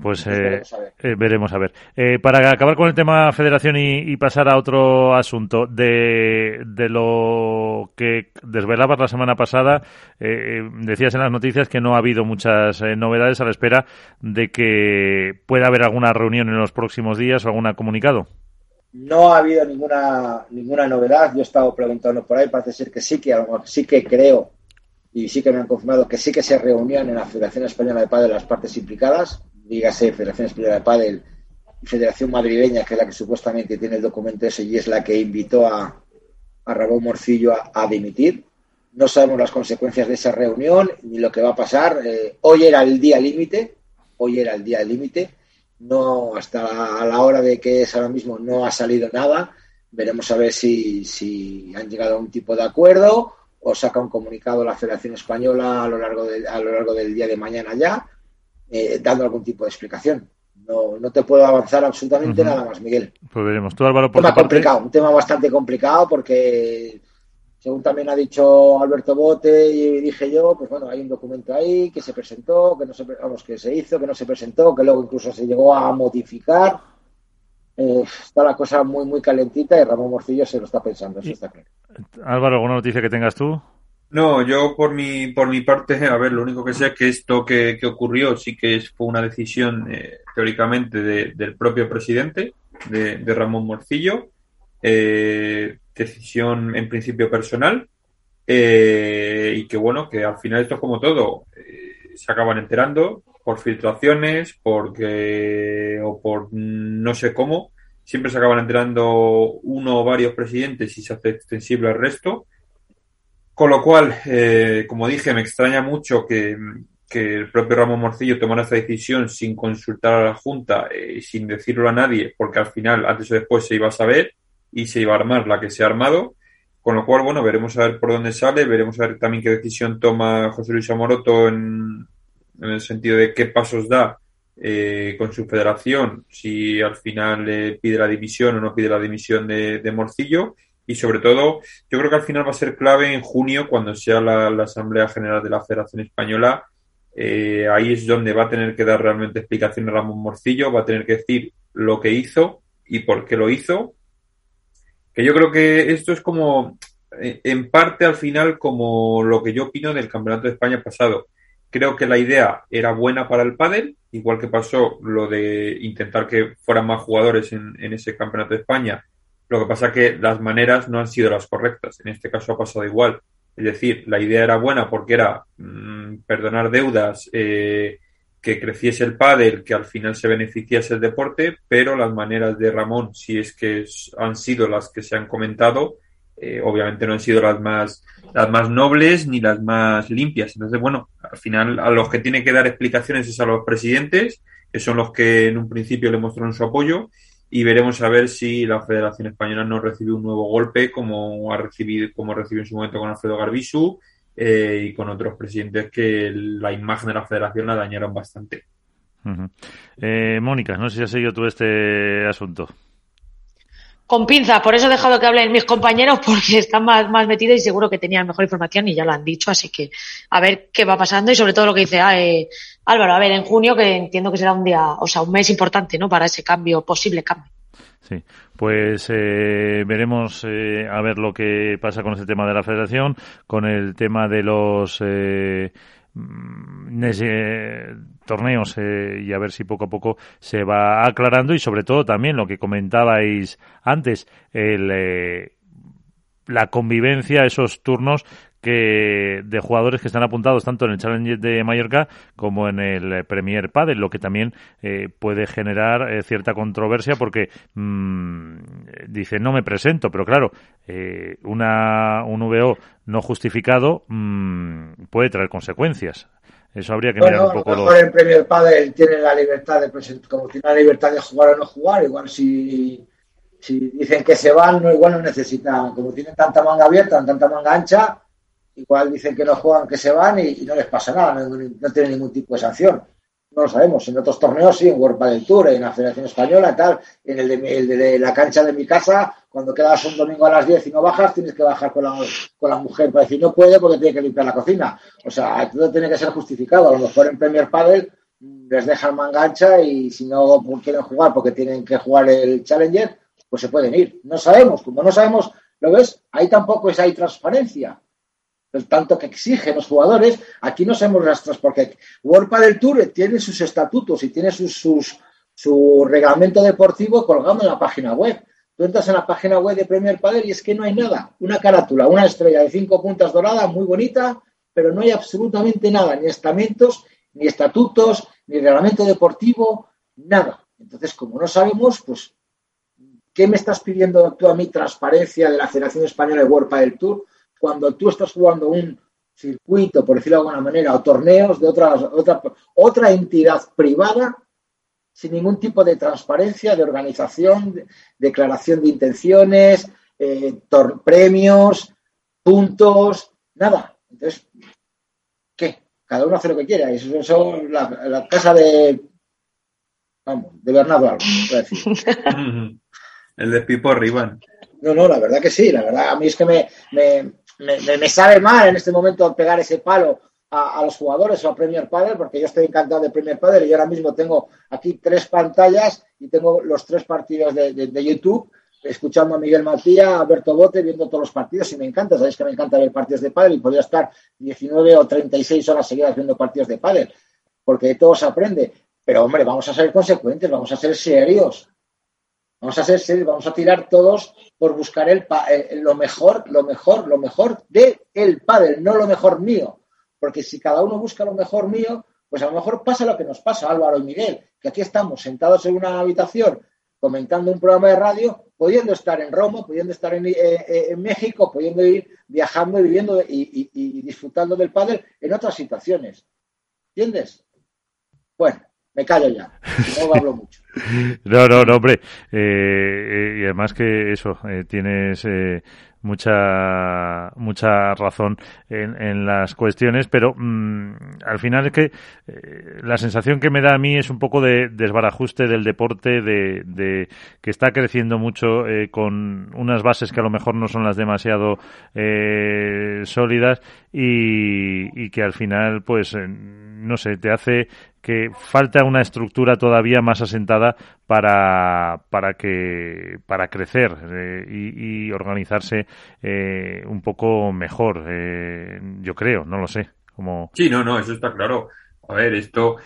Pues eh, eh, veremos a ver. Eh, para acabar con el tema federación y, pasar a otro asunto, de, de, lo que desvelabas la semana pasada, decías en las noticias que no ha habido muchas novedades a la espera de que pueda haber alguna reunión en los próximos días o algún comunicado. No ha habido ninguna, ninguna novedad. Yo he estado preguntando por ahí, parece ser que sí que, sí que creo y sí que me han confirmado que sí que se reunían en la Federación Española de Padel las partes implicadas, dígase Federación Española de Padel y Federación Madrileña, que es la que supuestamente tiene el documento ese y es la que invitó a, a Ramón Morcillo a, dimitir. No sabemos las consecuencias de esa reunión ni lo que va a pasar. Eh, hoy era el día límite, hoy era el día límite. No, hasta a la hora de que es ahora mismo no ha salido nada. Veremos a ver si, si han llegado a un tipo de acuerdo o saca un comunicado la Federación Española a lo largo, de, a lo largo del día de mañana ya, eh, dando algún tipo de explicación. No, no te puedo avanzar absolutamente nada más, Miguel. Pues veremos. Tú, Álvaro, por un tema complicado, un tema bastante complicado porque, según también ha dicho Alberto Bote y dije yo, pues bueno, hay un documento ahí que se presentó, que no se, vamos, que se hizo, que no se presentó, que luego incluso se llegó a modificar. Eh, está la cosa muy, muy calentita y Ramón Morcillo se lo está pensando, eso está claro. Álvaro, ¿alguna noticia que tengas tú? No, yo por mi, por mi parte, [LAUGHS] a ver, lo único que sé es que esto que, ocurrió sí que fue una decisión eh, teóricamente del propio presidente, de, Ramón Morcillo, eh, decisión en principio personal, eh, y que bueno, que al final esto es como todo, se acaban enterando por filtraciones, porque, o por no sé cómo, siempre se acaban enterando uno o varios presidentes y se hace extensible al resto. Con lo cual, eh, como dije, me extraña mucho que, el propio Ramón Morcillo tomara esa decisión sin consultar a la Junta y eh, sin decirlo a nadie, porque al final, antes o después, se iba a saber y se iba a armar la que se ha armado. Con lo cual, bueno, veremos a ver por dónde sale, veremos a ver también qué decisión toma José Luis Amoroto en, el sentido de qué pasos da eh, con su federación, si al final le pide la dimisión o no pide la dimisión de, Morcillo. Y sobre todo, yo creo que al final va a ser clave en junio, cuando sea la, Asamblea General de la Federación Española. Eh, ahí es donde va a tener que dar realmente explicación a Ramón Morcillo, va a tener que decir lo que hizo y por qué lo hizo. Que yo creo que esto es como, eh, en parte al final, como lo que yo opino del Campeonato de España pasado Creo que la idea era buena para el pádel, igual que pasó lo de intentar que fueran más jugadores en, ese campeonato de España. Lo que pasa que las maneras no han sido las correctas. En este caso ha pasado igual. Es decir, la idea era buena porque era mm, perdonar deudas, eh, que creciese el pádel, que al final se beneficiase el deporte, pero las maneras de Ramón, si es que han sido las que se han comentado, eh, obviamente no han sido las más las más nobles ni las más limpias. Entonces, bueno, al final a los que tiene que dar explicaciones es a los presidentes, que son los que en un principio le mostraron su apoyo, y veremos a ver si la Federación Española no recibe un nuevo golpe como ha recibido, como recibió en su momento con Alfredo Garbisu eh, y con otros presidentes que la imagen de la Federación la dañaron bastante. Eh, Mónica, no sé si has seguido tú este asunto con pinzas. Por eso he dejado que hablen mis compañeros porque están más, más metidos y seguro que tenían mejor información y ya lo han dicho. Así que a ver qué va pasando y sobre todo lo que dice ah, eh, Álvaro. A ver, en junio que entiendo que será un día, o sea, un mes importante, ¿no? Para ese cambio, posible cambio. Sí, pues eh, veremos eh, a ver lo que pasa con ese tema de la federación, con el tema de los eh, ese torneos y a ver si poco a poco se va aclarando y sobre todo también lo que comentabais antes el eh, la convivencia esos turnos que de jugadores que están apuntados tanto en el Challenge de Mallorca como en el Premier Padel, lo que también eh, puede generar eh, cierta controversia porque mmm, dice no me presento, pero claro, eh, una, un VO no justificado mmm, puede traer consecuencias. Eso habría que mirar un poco. A lo mejor en Premier Padel tiene la libertad de presentar, como tiene la libertad de jugar o no jugar, igual si si dicen que se van, no, igual no necesitan, como tienen tanta manga abierta, tanta manga ancha, igual dicen que no juegan, que se van y, no les pasa nada, no, tienen ningún tipo de sanción. No lo sabemos. En otros torneos sí, en World Padel Tour, en la Federación Española, tal. En el de, la cancha de mi casa, cuando quedas un domingo a las 10 y no bajas, tienes que bajar con la, con la mujer para decir no puede porque tiene que limpiar la cocina. O sea, todo tiene que ser justificado. A lo mejor en Premier Padel les dejan manga ancha y si no quieren jugar porque tienen que jugar el Challenger, pues se pueden ir. No sabemos. Como no sabemos, ¿lo ves? Ahí tampoco es hay transparencia el tanto que exigen los jugadores, aquí no sabemos rastros porque World del Tour tiene sus estatutos y tiene sus, su reglamento deportivo colgado en la página web. Tú entras en la página web de Premier Padel y es que no hay nada. Una carátula, una estrella de cinco puntas dorada, muy bonita, pero no hay absolutamente nada, ni estamentos, ni estatutos, ni reglamento deportivo, nada. Entonces, como no sabemos, pues, ¿qué me estás pidiendo tú a mí transparencia de la Federación Española de World Padel Tour cuando tú estás jugando un circuito, por decirlo de alguna manera, o torneos de otra, otra, otra entidad privada sin ningún tipo de transparencia, de organización, declaración de intenciones, eh, premios, puntos, nada. Entonces, ¿qué? Cada uno hace lo que quiera. Eso es la, casa de, vamos, de Bernardo Alba, [LAUGHS] El de Pipo Riban. No, no, la verdad que sí. La verdad, a mí es que me, me, me, me sabe mal en este momento pegar ese palo a, los jugadores o a Premier Padel, porque yo estoy encantado de Premier Padel y ahora mismo tengo aquí tres pantallas y tengo los tres partidos de, YouTube, escuchando a Miguel Matías, a Alberto Bote, viendo todos los partidos y me encanta, sabéis que me encanta ver partidos de pádel y podría estar 19 o 36 horas seguidas viendo partidos de pádel, porque todo se aprende. Pero hombre, vamos a ser consecuentes, vamos a ser serios. Vamos a ser serios, vamos a tirar todos por buscar el, lo mejor, lo mejor, lo mejor de el pádel, no lo mejor mío. Porque si cada uno busca lo mejor mío, pues a lo mejor pasa lo que nos pasa, Álvaro y Miguel, que aquí estamos sentados en una habitación comentando un programa de radio, pudiendo estar en Roma, pudiendo estar en, eh, eh, México, pudiendo ir viajando y viviendo y, disfrutando del padre en otras situaciones. ¿Entiendes? Bueno, me callo ya, no hablo mucho. [LAUGHS] No, no, no, hombre. Eh, y además que eso, tienes mucha mucha razón en, en las cuestiones, pero mm, al final es que eh, la sensación que me da a mí es un poco de desbarajuste del deporte, de, de que está creciendo mucho eh, con unas bases que a lo mejor no son las demasiado eh, sólidas y, y, que al final, pues, no sé, te hace que falta una estructura todavía más asentada para, para que para crecer eh, y, organizarse eh, un poco mejor eh, yo creo no lo sé como sí no no eso está claro. A ver esto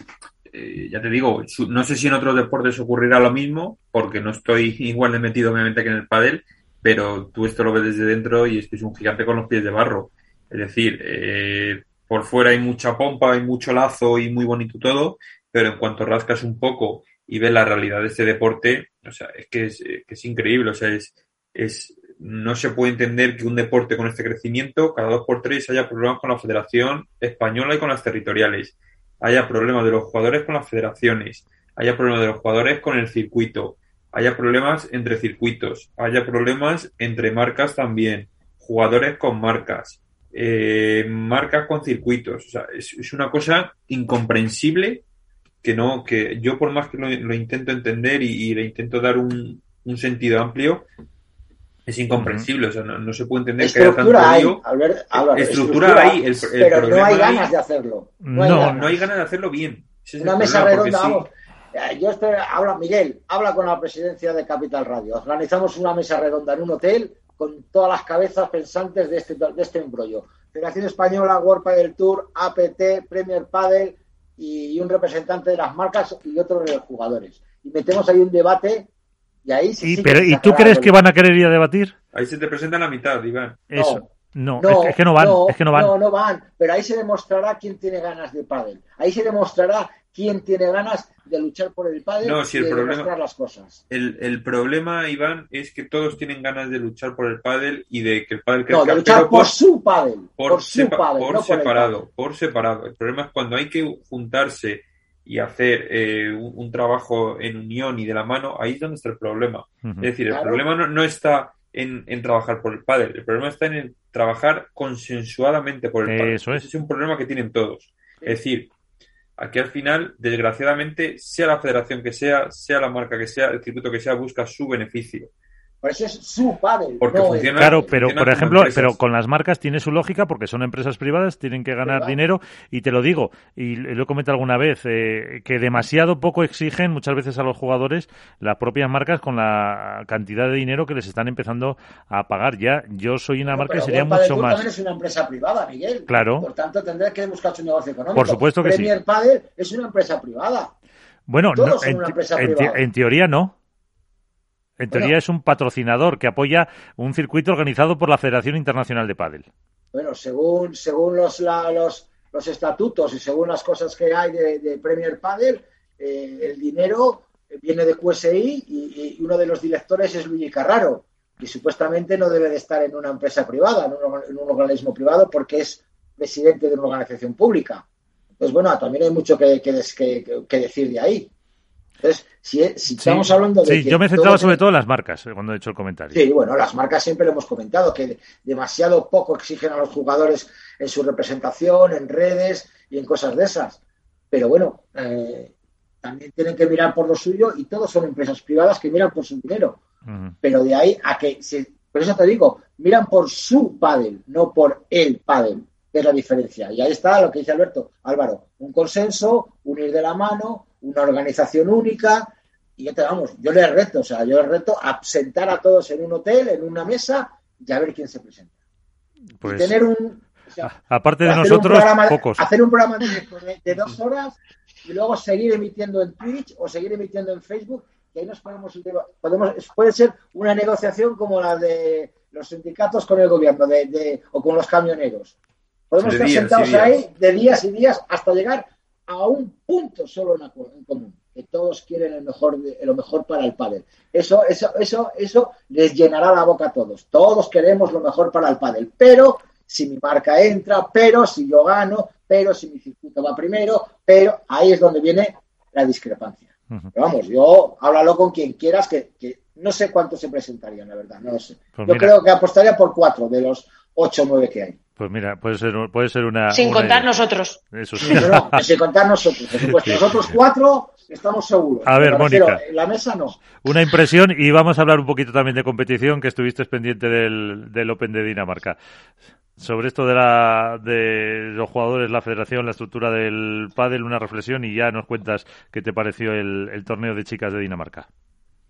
ya te digo no sé si en otros deportes ocurrirá lo mismo porque no estoy [LAUGHS] igual de metido obviamente que en el pádel pero tú esto lo ves desde dentro y esto es un gigante con los pies de barro. Es decir por fuera hay mucha pompa, hay mucho lazo y muy bonito todo, pero en cuanto rascas un poco y ves la realidad de este deporte, o sea, es que es, que es increíble, o sea, es, es, no se puede entender que un deporte con este crecimiento, cada dos por tres haya problemas con la Federación Española y con las territoriales, haya problemas de los jugadores con las federaciones, haya problemas de los jugadores con el circuito, haya problemas entre circuitos, haya problemas entre marcas también, jugadores con marcas, eh, marcas con circuitos. O sea, es, una cosa incomprensible que no, que yo por más que lo, intento entender y, le intento dar un, sentido amplio, es incomprensible. O sea, no, se puede entender que haya tanto hay, estructura, hay, pero no hay ganas de hacerlo. No, no hay, ganas. de hacerlo bien. una mesa redonda, vamos. Yo estoy, habla, Miguel, habla con la presidencia de Capital Radio. Organizamos una mesa redonda en un hotel con todas las cabezas pensantes de este, de este embrollo. Federación Española, World Padel Tour, APT, Premier Padel y, un representante de las marcas y otro de los jugadores. Y metemos ahí un debate y ahí sí, pero, ¿Y tú crees que van a querer ir a debatir? Ahí se te presenta la mitad, Iván. Eso. No, es, que no van, es que no van. No, no van, pero ahí se demostrará quién tiene ganas de pádel. Ahí se demostrará quién tiene ganas de luchar por el padre no, si el y de problema, las cosas. El, el, problema, Iván, es que todos tienen ganas de luchar por el pádel y de que el pádel crezca. No, de luchar por, su pádel. Por, su pádel, por separado, por separado. El problema es cuando hay que juntarse y hacer eh, un, trabajo en unión y de la mano, ahí es donde está el problema. Es decir, el problema no, no está en, en, trabajar por el pádel, el problema está en trabajar consensuadamente por el pádel. Eso es. es un problema que tienen todos. Es decir, Aquí al final, desgraciadamente, sea la federación que sea, sea la marca que sea, el circuito que sea, busca su beneficio. Por eso es su padre. Porque funciona, claro, pero por ejemplo, pero con las marcas tiene su lógica porque son empresas privadas, tienen que ganar dinero y te lo digo y lo he comentado alguna vez eh, que demasiado poco exigen muchas veces a los jugadores las propias marcas con la cantidad de dinero que les están empezando a pagar ya. Yo soy una marca que sería mucho más. también es una empresa privada, Miguel. Claro. Por tanto tendrá que buscar su negocio económico. Por supuesto que Premier sí. Padel es una empresa privada. Bueno, en, en teoría no. En teoría es un patrocinador que apoya un circuito organizado por la Federación Internacional de Pádel. Bueno, según, según los, los, los estatutos y según las cosas que hay de, Premier Padel, eh, el dinero viene de QSI y, uno de los directores es Luigi Carraro, y supuestamente no debe de estar en una empresa privada, en un, organismo privado, porque es presidente de una organización pública. Entonces, bueno, también hay mucho que, que decir de ahí. Entonces, si, estamos hablando de. Sí, yo me he centrado sobre todo en las marcas, cuando he hecho el comentario. Sí, bueno, las marcas siempre lo hemos comentado, que demasiado poco exigen a los jugadores en su representación, en redes y en cosas de esas. Pero bueno, eh, también tienen que mirar por lo suyo y todos son empresas privadas que miran por su dinero. Pero de ahí a que. por eso te digo, miran por su pádel, no por el pádel, que es la diferencia. Y ahí está lo que dice Alberto. Álvaro, un consenso, unir de la mano una organización única. Y ya te vamos, yo le reto, o sea, yo le reto a sentar a todos en un hotel, en una mesa y a ver quién se presenta. Pues, tener un. aparte de nosotros, pocos. Hacer un programa de, dos horas y luego seguir emitiendo en Twitch o seguir emitiendo en Facebook, que ahí nos podemos, podemos puede ser una negociación como la de los sindicatos con el gobierno de, o con los camioneros. Podemos estar sentados ahí de días y días hasta llegar a un punto solo en, común, que todos quieren el mejor, lo mejor para el pádel. Eso, eso, eso, eso les llenará la boca a todos. Todos queremos lo mejor para el pádel, pero si mi marca entra, pero si yo gano, pero si mi circuito va primero, pero ahí es donde viene la discrepancia. vamos, yo háblalo con quien quieras, que, no sé cuántos se presentarían, la verdad, no lo sé. Pues yo creo que apostaría por cuatro de los ocho o nueve que hay. Pues mira, puede ser, puede ser una. Sin contar nosotros. Eso sí. sin [LAUGHS] contar nosotros, Nosotros cuatro estamos seguros. A ver, Mónica. la mesa no. Una impresión y vamos a hablar un poquito también de competición, que estuviste pendiente del, del Open de Dinamarca. Sobre esto de, la, de los jugadores, la federación, la estructura del pádel, una reflexión y ya nos cuentas qué te pareció el, el torneo de chicas de Dinamarca.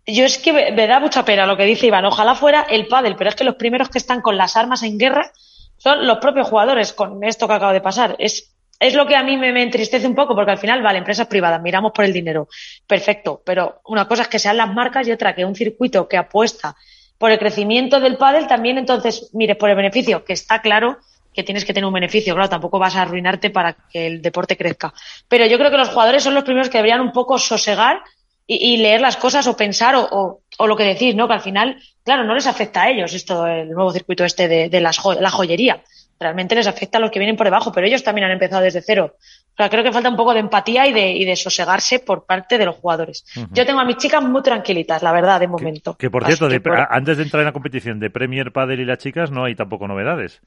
Yo es que me, da mucha pena lo que dice Iván. Ojalá fuera el pádel, pero es que los primeros que están con las armas en guerra son los propios jugadores con esto que acaba de pasar. Es, es lo que a mí me, entristece un poco, porque al final, vale, empresas privadas, miramos por el dinero, perfecto, pero una cosa es que sean las marcas y otra que un circuito que apuesta por el crecimiento del pádel también, entonces, mire, por el beneficio, que está claro que tienes que tener un beneficio, claro, tampoco vas a arruinarte para que el deporte crezca. Pero yo creo que los jugadores son los primeros que deberían un poco sosegar y, leer las cosas o pensar o, o, lo que decís, ¿no? Que al final, claro, no les afecta a ellos esto, el nuevo circuito este de, de las la joyería. Realmente les afecta a los que vienen por debajo, pero ellos también han empezado desde cero. O sea, creo que falta un poco de empatía y de, y de sosegarse por parte de los jugadores. Yo tengo a mis chicas muy tranquilitas, la verdad, de momento. Que, por cierto, antes de entrar en la competición de Premier Padel y las chicas, no hay tampoco novedades.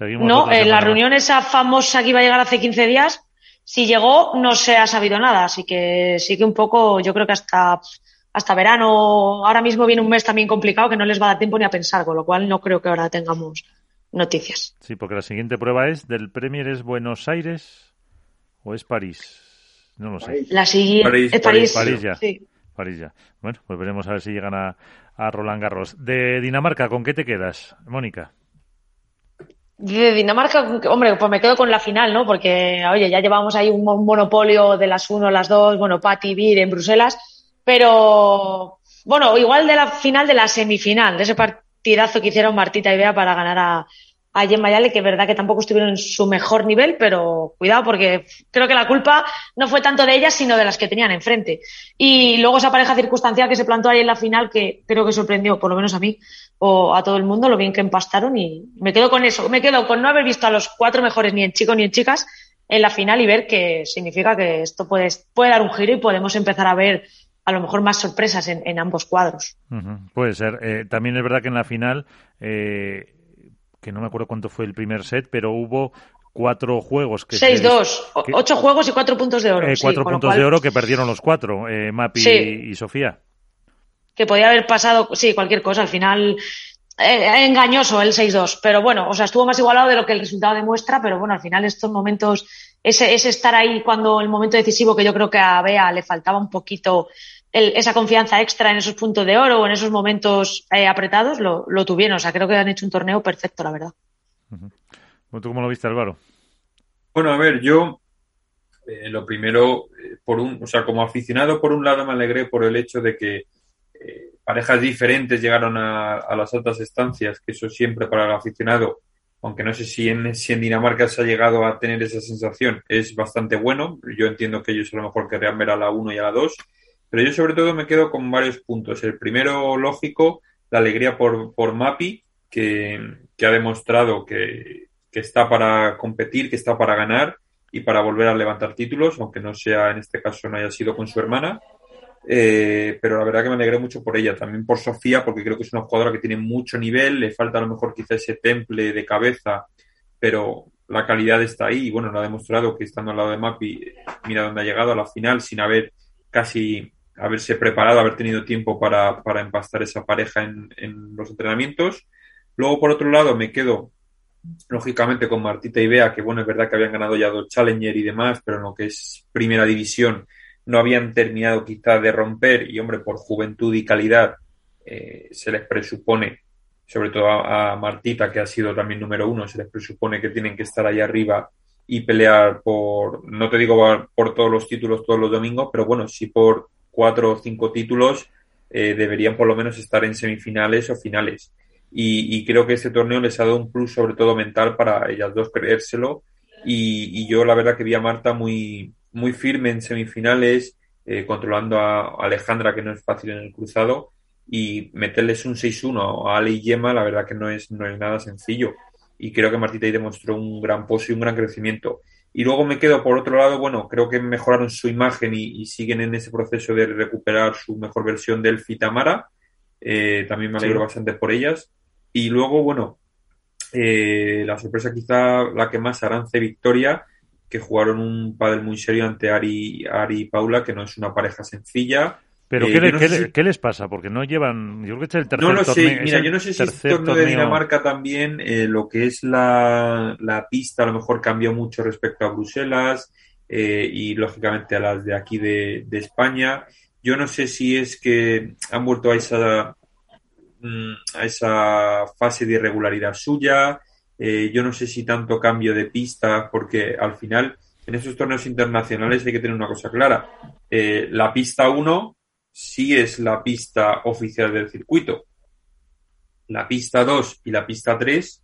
no, en la reunión esa famosa que iba a llegar hace 15 días, si llegó, no se ha sabido nada, así que sí que un poco, yo creo que hasta, hasta verano, ahora mismo viene un mes también complicado que no les va a dar tiempo ni a pensar, con lo cual no creo que ahora tengamos noticias. Sí, porque la siguiente prueba es del Premier es Buenos Aires o es París. No lo sé. La siguiente es París. París, ya. París ya. Bueno, pues veremos a ver si llegan a, a Roland Garros. De Dinamarca, ¿con qué te quedas, Mónica? De Dinamarca, hombre, pues me quedo con la final, ¿no? Porque, oye, ya llevamos ahí un monopolio de las uno, las dos, bueno, Pati, Vir en Bruselas, pero, bueno, igual de la final de la semifinal, de ese partidazo que hicieron Martita y Bea para ganar a, a Gemma Yale, que es verdad que tampoco estuvieron en su mejor nivel, pero cuidado porque creo que la culpa no fue tanto de ellas, sino de las que tenían enfrente. Y luego esa pareja circunstancial que se plantó ahí en la final, que creo que sorprendió, por lo menos a mí, o a todo el mundo, lo bien que empastaron y me quedo con eso. Me quedo con no haber visto a los cuatro mejores ni en chicos ni en chicas en la final y ver que significa que esto puede, puede dar un giro y podemos empezar a ver a lo mejor más sorpresas en, ambos cuadros. Puede ser. Eh, también es verdad que en la final eh, que no me acuerdo cuánto fue el primer set, pero hubo cuatro juegos que 6-2, ocho juegos y cuatro puntos de oro. Eh, cuatro puntos de oro que perdieron los cuatro, eh, Mapi y, Sofía. Que podía haber pasado, sí, cualquier cosa. Al final, eh, engañoso el 6-2, pero bueno, o sea, estuvo más igualado de lo que el resultado demuestra, pero bueno, al final estos momentos, ese, ese estar ahí cuando el momento decisivo que yo creo que a Bea le faltaba un poquito esa confianza extra en esos puntos de oro o en esos momentos eh, apretados lo, tuvieron. O sea, creo que han hecho un torneo perfecto, la verdad. ¿Tú cómo lo viste, Álvaro? Bueno, a ver, yo eh, lo primero, eh, por un, o sea, como aficionado, por un lado me alegré por el hecho de que parejas diferentes llegaron a, las altas estancias, que eso siempre para el aficionado, aunque no sé si en, si en Dinamarca se ha llegado a tener esa sensación, es bastante bueno. Yo entiendo que ellos a lo mejor querrían ver a la 1 y a la 2, pero yo sobre todo me quedo con varios puntos. El primero, lógico, la alegría por, por Mapi, que, que ha demostrado que, que está para competir, que está para ganar y para volver a levantar títulos, aunque no sea en este caso no haya sido con su hermana. Eh, pero la verdad que me alegré mucho por ella, también por Sofía, porque creo que es una jugadora que tiene mucho nivel, le falta a lo mejor quizá ese temple de cabeza, pero la calidad está ahí y bueno, lo ha demostrado que estando al lado de Mapi, mira dónde ha llegado a la final sin haber casi haberse preparado, haber tenido tiempo para, para empastar esa pareja en, en los entrenamientos. Luego, por otro lado, me quedo lógicamente con Martita y Bea, que bueno, es verdad que habían ganado ya dos Challenger y demás, pero en lo que es primera división no habían terminado quizá de romper y hombre, por juventud y calidad eh, se les presupone, sobre todo a, Martita, que ha sido también número uno, se les presupone que tienen que estar ahí arriba y pelear por, no te digo por todos los títulos todos los domingos, pero bueno, sí por cuatro o cinco títulos eh, deberían por lo menos estar en semifinales o finales. Y, creo que este torneo les ha dado un plus sobre todo mental para ellas dos creérselo. Y, yo la verdad que vi a Marta muy, muy firme en semifinales, eh, controlando a Alejandra que no es fácil en el cruzado y meterles un 6-1 a Ale y Yema la verdad que no es, no es nada sencillo. Y creo que Martita ahí demostró un gran pozo y un gran crecimiento. Y luego me quedo por otro lado, bueno, creo que mejoraron su imagen y, siguen en ese proceso de recuperar su mejor versión del Fitamara. Eh, también me alegro bastante por ellas. Y luego, bueno, eh, la sorpresa quizá la que más, Arance Victoria, que jugaron un pádel muy serio ante Ari, Ari y Paula, que no es una pareja sencilla. ¿Pero eh, ¿qué, les pasa? Porque no llevan... Yo creo que este es el tercer No lo sé. Mira, yo no sé si el torneo, de Dinamarca también, eh, lo que es la, la, pista a lo mejor cambió mucho respecto a Bruselas y lógicamente a las de aquí de, de España. Yo no sé si es que han vuelto a esa Mm, a esa fase de irregularidad suya. Eh, yo no sé si tanto cambio de pista, porque al final en esos torneos internacionales hay que tener una cosa clara. Eh, la pista 1 sí es la pista oficial del circuito. La pista 2 y la pista 3,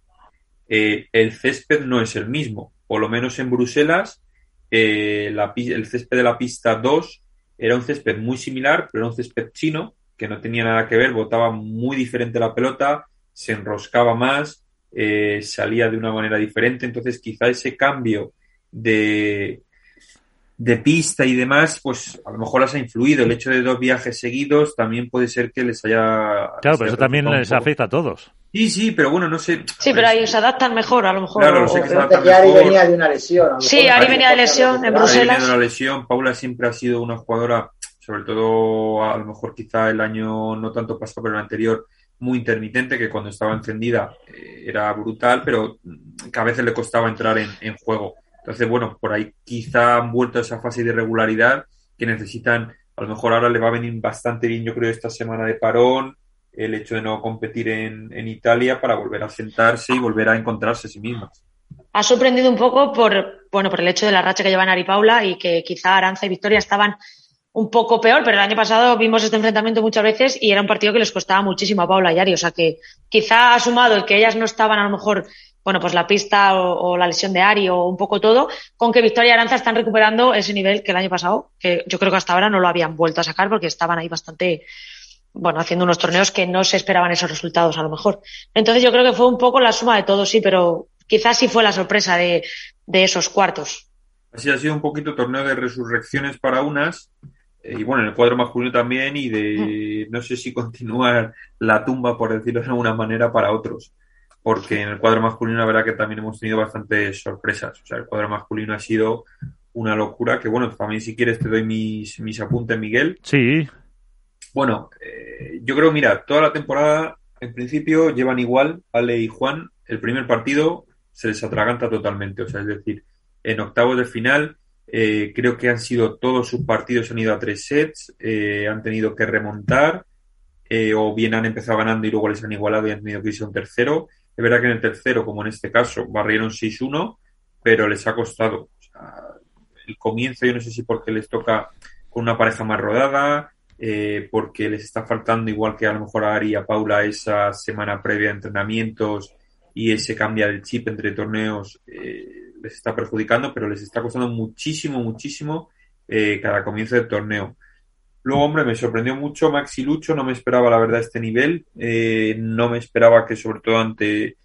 eh, el césped no es el mismo. Por lo menos en Bruselas, el césped de la pista 2 era un césped muy similar, pero era un césped chino que no tenía nada que ver, botaba muy diferente la pelota, se enroscaba más, eh, salía de una manera diferente, entonces quizá ese cambio de, de pista y demás, pues a lo mejor les ha influido. El hecho de dos viajes seguidos también puede ser que les haya... Claro, pero eso también les afecta a todos. Sí, sí, pero bueno, no sé. Sí, pero ahí se adaptan mejor, a lo mejor. Claro, no sé que se adaptan Ari venía de una lesión. Sí, Ari venía de lesión en Bruselas. Ari venía de una lesión. Paula siempre ha sido una jugadora sobre todo a lo mejor quizá el año no tanto pasado, pero el anterior, muy intermitente, que cuando estaba encendida eh, era brutal, pero que a veces le costaba entrar en, juego. Entonces, bueno, por ahí quizá han vuelto a esa fase de irregularidad que necesitan, a lo mejor ahora le va a venir bastante bien, yo creo, esta semana de parón, el hecho de no competir en, en Italia para volver a sentarse y volver a encontrarse a sí mismas. Ha sorprendido un poco por, bueno, por el hecho de la racha que llevan Ari Paula y que quizá Aranza y Victoria estaban un poco peor, pero el año pasado vimos este enfrentamiento muchas veces y era un partido que les costaba muchísimo a Paula y Ari. O sea que quizá ha sumado el que ellas no estaban a lo mejor, bueno, pues la pista o, la lesión de Ari o un poco todo, con que Victoria y Aranza están recuperando ese nivel que el año pasado, que yo creo que hasta ahora no lo habían vuelto a sacar porque estaban ahí bastante, bueno, haciendo unos torneos que no se esperaban esos resultados a lo mejor. Entonces yo creo que fue un poco la suma de todo, sí, pero quizás sí fue la sorpresa de, de esos cuartos. Así ha sido un poquito torneo de resurrecciones para unas y bueno, en el cuadro masculino también y de no sé si continuar la tumba, por decirlo de alguna manera, para otros. Porque en el cuadro masculino la verdad que también hemos tenido bastantes sorpresas. O sea, el cuadro masculino ha sido una locura, que bueno, también si quieres te doy mis, mis apuntes, Miguel. Sí. Bueno, eh, yo creo, mira, toda la temporada en principio llevan igual, Ale y Juan. El primer partido se les atraganta totalmente. O sea, es decir, en octavos de final eh, creo que han sido todos sus partidos han ido a tres sets, eh, han tenido que remontar, eh, o bien han empezado ganando y luego les han igualado y han tenido que irse a un tercero. Es verdad que en el tercero, como en este caso, barrieron 6-1, pero les ha costado. el comienzo, yo no sé si porque les toca con una pareja más rodada, eh, porque les está faltando, igual que a lo mejor a Ari y a Paula, esa semana previa de entrenamientos y ese cambia el chip entre torneos eh, les está perjudicando, pero les está costando muchísimo, muchísimo eh, cada comienzo del torneo. Luego, hombre, me sorprendió mucho Maxi Lucho, no me esperaba la verdad este nivel, no me esperaba que sobre todo ante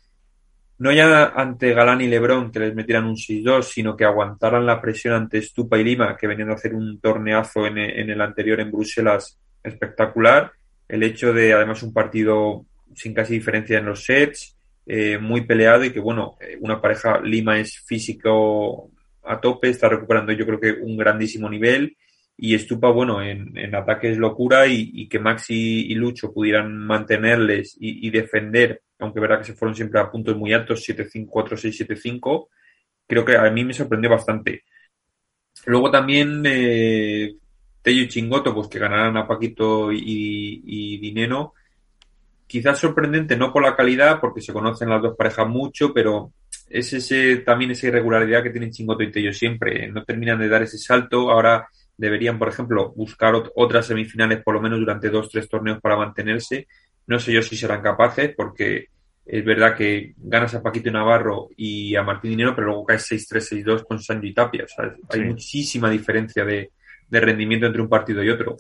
no ya ante Galán y Lebrón que les metieran un 6-2, sino que aguantaran la presión ante Stupa y Lima, que venían a hacer un torneazo en, el anterior en Bruselas espectacular. El hecho de, además, un partido sin casi diferencia en los sets, eh, muy peleado y que, bueno, eh, una pareja, Lima es físico a tope, está recuperando yo creo que un grandísimo nivel y Stupa, bueno, en, en locura y, que Maxi y Lucho pudieran mantenerles y, defender, aunque verá que se fueron siempre a puntos muy altos, 7-5, 4-6, 7-5, creo que a mí me sorprendió bastante. Luego también eh, Tello y Chingoto, pues que ganaran a Paquito y, y Dineno, quizás sorprendente, no por la calidad, porque se conocen las dos parejas mucho, pero es ese también esa irregularidad que tienen Chingoto y Tello siempre. No terminan de dar ese salto. Ahora deberían, por ejemplo, buscar otras semifinales por lo menos durante dos, tres torneos para mantenerse. No sé yo si serán capaces, porque es verdad que ganas a Paquito Navarro y a Martín Dinero, pero luego caes 6-3, 6-2 con Sanji Tapia. O sea, hay muchísima diferencia de, rendimiento entre un partido y otro.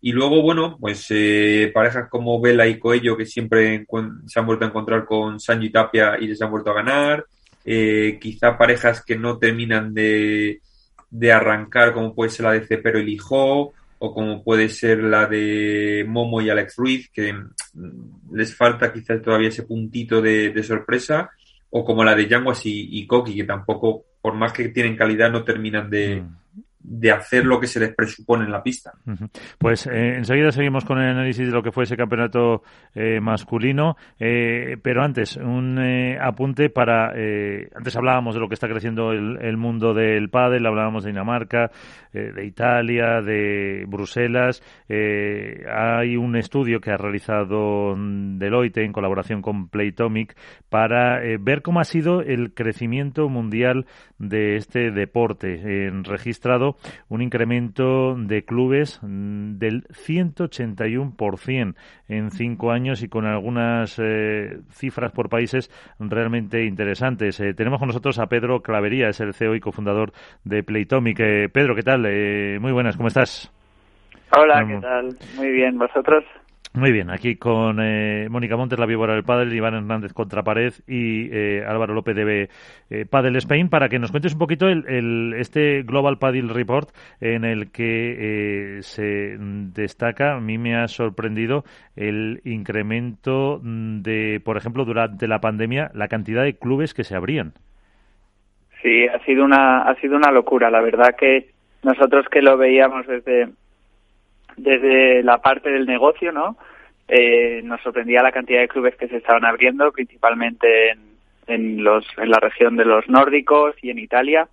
Y luego, bueno, pues eh, parejas como Vela y Coello, que siempre se han vuelto a encontrar con Sanji Tapia y les han vuelto a ganar. Eh, quizá parejas que no terminan de, de arrancar, como puede ser la de Cepero y Lijó, o como puede ser la de Momo y Alex Ruiz, que mm, les falta quizás todavía ese puntito de, sorpresa, o como la de Yanguas y, y, Koki, que tampoco, por más que tienen calidad, no terminan de, mm de hacer lo que se les presupone en la pista. Pues eh, enseguida seguimos con el análisis de lo que fue ese campeonato eh, masculino, eh, pero antes un apunte para antes hablábamos de lo que está creciendo el, mundo del pádel, hablábamos de Dinamarca, de Italia, de Bruselas. hay un estudio que ha realizado Deloitte en colaboración con Playtomic para ver cómo ha sido el crecimiento mundial de este deporte en un incremento de clubes mm, del 181% en cinco años y con algunas eh, cifras por países realmente interesantes. Eh, tenemos con nosotros a Pedro Clavería, es el CEO y cofundador de Playtomic. Eh, Pedro, ¿qué tal? muy buenas, ¿cómo estás? Hola, ¿qué tal? Muy bien, ¿vosotros? Muy bien, aquí con eh, Mónica Montes, la víbora del Padel, Iván Hernández contra Pared y eh, Álvaro López de eh, Padel Spain para que nos cuentes un poquito el, este Global Padel Report en el que se destaca, a mí me ha sorprendido el incremento de, por ejemplo, durante la pandemia, la cantidad de clubes que se abrían. Sí, ha sido una, ha sido una locura. La verdad que nosotros que lo veíamos desde desde la parte del negocio, ¿no? Eh, nos sorprendía la cantidad de clubes que se estaban abriendo, principalmente en, los, en la región de los nórdicos y en Italia.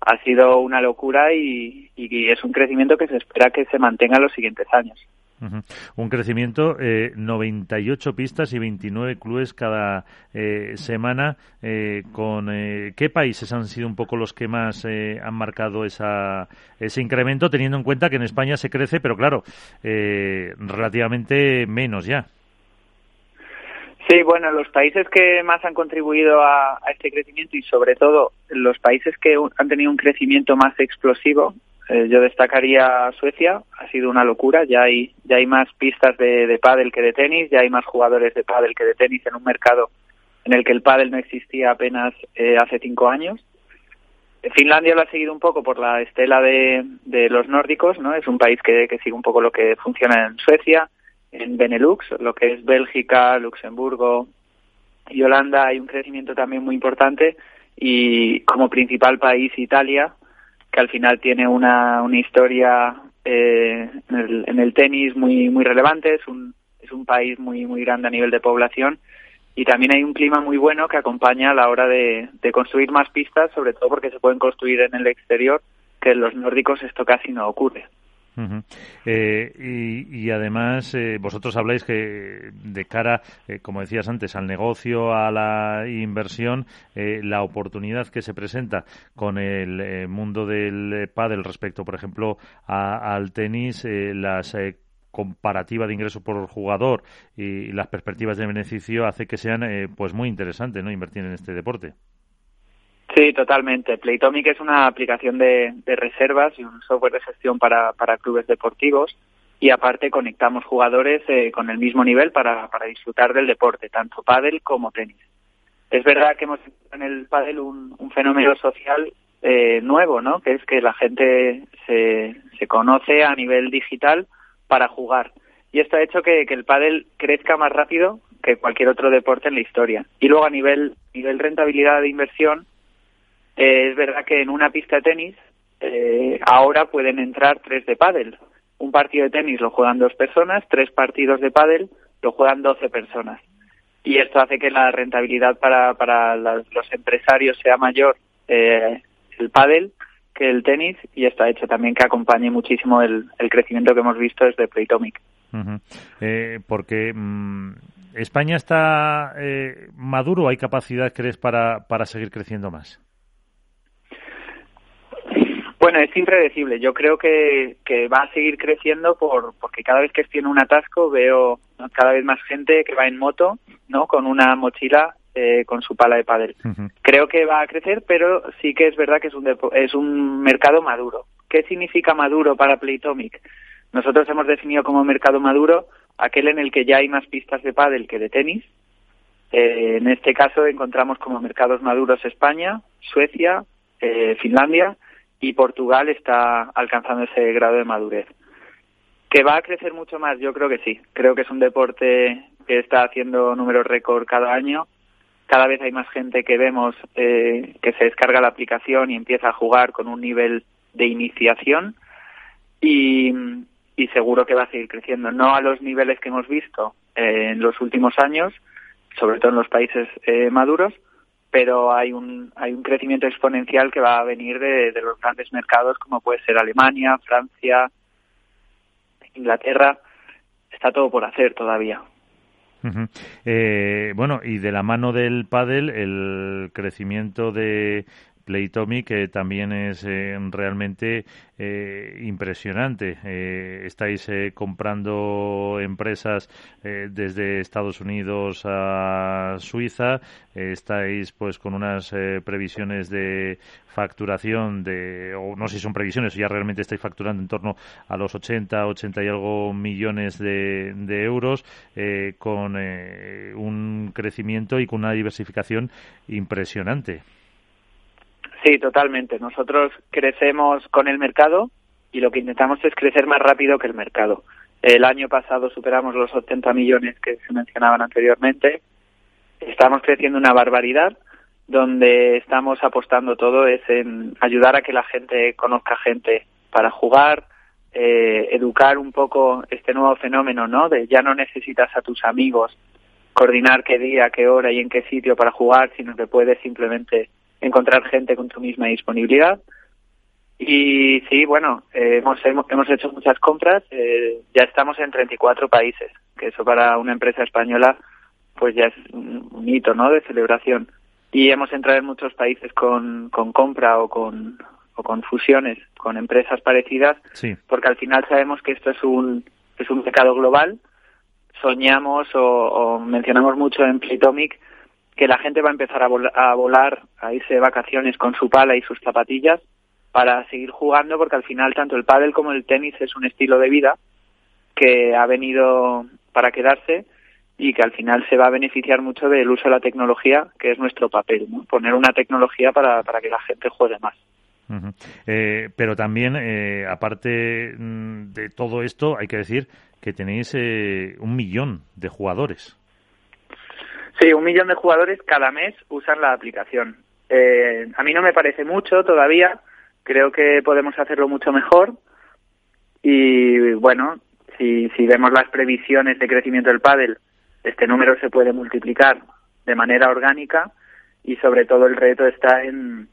Ha sido una locura y, y es un crecimiento que se espera que se mantenga en los siguientes años. Un crecimiento, eh, 98 pistas y 29 clubes cada eh, semana. Eh, con eh, ¿Qué países han sido un poco los que más han marcado esa, ese incremento, teniendo en cuenta que en España se crece, pero claro, relativamente menos ya? Sí, bueno, los países que más han contribuido a, a, este crecimiento y sobre todo los países que han tenido un crecimiento más explosivo eh, yo destacaría Suecia, ha sido una locura, ya hay, ya hay más pistas de, de pádel que de tenis, ya hay más jugadores de pádel que de tenis en un mercado en el que el pádel no existía apenas eh, hace cinco años. Finlandia lo ha seguido un poco por la estela de, de los nórdicos, ¿no? Es un país que, que sigue un poco lo que funciona en Suecia, en Benelux, lo que es Bélgica, Luxemburgo y Holanda hay un crecimiento también muy importante y como principal país Italia, que al final tiene una, una historia eh, en, el, en, el, tenis muy muy relevante, es un, es un país muy muy grande a nivel de población y también hay un clima muy bueno que acompaña a la hora de, de construir más pistas, sobre todo porque se pueden construir en el exterior, que en los nórdicos esto casi no ocurre eh, y, además, eh, vosotros habláis que de cara, eh, como decías antes, al negocio, a la inversión, eh, la oportunidad que se presenta con el mundo del pádel respecto, por ejemplo, al tenis, las comparativa de ingreso por jugador y, las perspectivas de beneficio hace que sean pues muy interesantes no invertir en este deporte Sí, totalmente. Playtomic es una aplicación de, reservas y un software de gestión para, para clubes deportivos y aparte conectamos jugadores eh, con el mismo nivel para, para disfrutar del deporte, tanto pádel como tenis. Es verdad que hemos en el pádel un, un fenómeno social eh, nuevo, ¿no? Que es que la gente se, se conoce a nivel digital para jugar. Y esto ha hecho que, que el pádel crezca más rápido que cualquier otro deporte en la historia. Y luego a nivel, nivel rentabilidad de inversión, eh, es verdad que en una pista de tenis eh, ahora pueden entrar tres de pádel. Un partido de tenis lo juegan dos personas, tres partidos de pádel lo juegan doce personas. Y esto hace que la rentabilidad para, para los empresarios sea mayor eh, el pádel que el tenis y esto ha hecho también que acompañe muchísimo el, el crecimiento que hemos visto desde Playtomic. eh, porque mm, España está eh, maduro, ¿hay capacidad, crees, para, para seguir creciendo más? Bueno, es impredecible. Yo creo que, que va a seguir creciendo por, porque cada vez que estoy en un atasco veo cada vez más gente que va en moto, ¿no? Con una mochila eh, con su pala de pádel. Creo que va a crecer, pero sí que es verdad que es un, es un mercado maduro. ¿Qué significa maduro para Playtomic? Nosotros hemos definido como mercado maduro aquel en el que ya hay más pistas de pádel que de tenis. Eh, en este caso encontramos como mercados maduros España, Suecia, eh, Finlandia y Portugal está alcanzando ese grado de madurez. ¿Que va a crecer mucho más? Yo creo que sí. Creo que es un deporte que está haciendo números récord cada año. Cada vez hay más gente que vemos eh, que se descarga la aplicación y empieza a jugar con un nivel de iniciación y, seguro que va a seguir creciendo. No a los niveles que hemos visto eh, en los últimos años, sobre todo en los países eh, maduros, pero hay un, hay un crecimiento exponencial que va a venir de, de los grandes mercados como puede ser Alemania, Francia, Inglaterra. Está todo por hacer todavía. eh, bueno, y de la mano del pádel, el crecimiento de Playtomic que también es eh, realmente eh, impresionante. Eh, estáis comprando empresas desde Estados Unidos a Suiza. estáis pues con unas previsiones de facturación de, o no sé si son previsiones, ya realmente estáis facturando en torno a los 80, 80 y algo millones de, de euros, con un crecimiento y con una diversificación impresionante. Sí, totalmente. Nosotros crecemos con el mercado y lo que intentamos es crecer más rápido que el mercado. El año pasado superamos los 80 millones que se mencionaban anteriormente. Estamos creciendo una barbaridad donde estamos apostando todo es en ayudar a que la gente conozca gente para jugar, eh, educar un poco este nuevo fenómeno, ¿no? De ya no necesitas a tus amigos coordinar qué día, qué hora y en qué sitio para jugar, sino que puedes simplemente encontrar gente con tu misma disponibilidad. Y sí, bueno, eh, hemos, hemos, hecho muchas compras, eh, ya estamos en 34 países, que eso para una empresa española pues ya es un hito, ¿no?, de celebración. Y hemos entrado en muchos países con, con compra o con, o con fusiones con empresas parecidas, porque al final sabemos que esto es un, es un mercado global. Soñamos o, o mencionamos mucho en Playtomic que la gente va a empezar a, volar, a irse de vacaciones con su pala y sus zapatillas para seguir jugando porque al final tanto el pádel como el tenis es un estilo de vida que ha venido para quedarse y que al final se va a beneficiar mucho del uso de la tecnología, que es nuestro papel, poner una tecnología para, para que la gente juegue más. eh, pero también, eh, aparte mm, de todo esto, hay que decir que tenéis eh, un millón de jugadores. Sí, un millón de jugadores cada mes usan la aplicación. Eh, a mí no me parece mucho todavía, creo que podemos hacerlo mucho mejor y bueno, si, si vemos las previsiones de crecimiento del pádel, este número se puede multiplicar de manera orgánica y sobre todo el reto está en,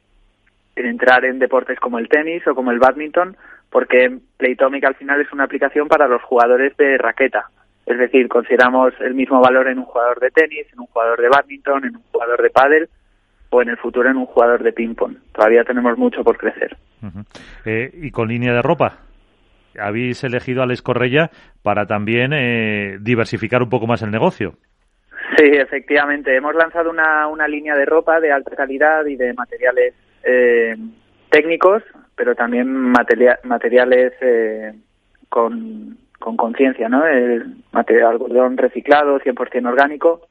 en entrar en deportes como el tenis o como el badminton porque Playtomic al final es una aplicación para los jugadores de raqueta es decir, consideramos el mismo valor en un jugador de tenis, en un jugador de badminton, en un jugador de pádel o en el futuro en un jugador de ping-pong. Todavía tenemos mucho por crecer. eh, ¿Y con línea de ropa? habéis elegido a Les Correia para también diversificar un poco más el negocio. Sí, efectivamente. Hemos lanzado una, una línea de ropa de alta calidad y de materiales técnicos, pero también materiales con, con conciencia, ¿no? El material algodón reciclado, 100% orgánico.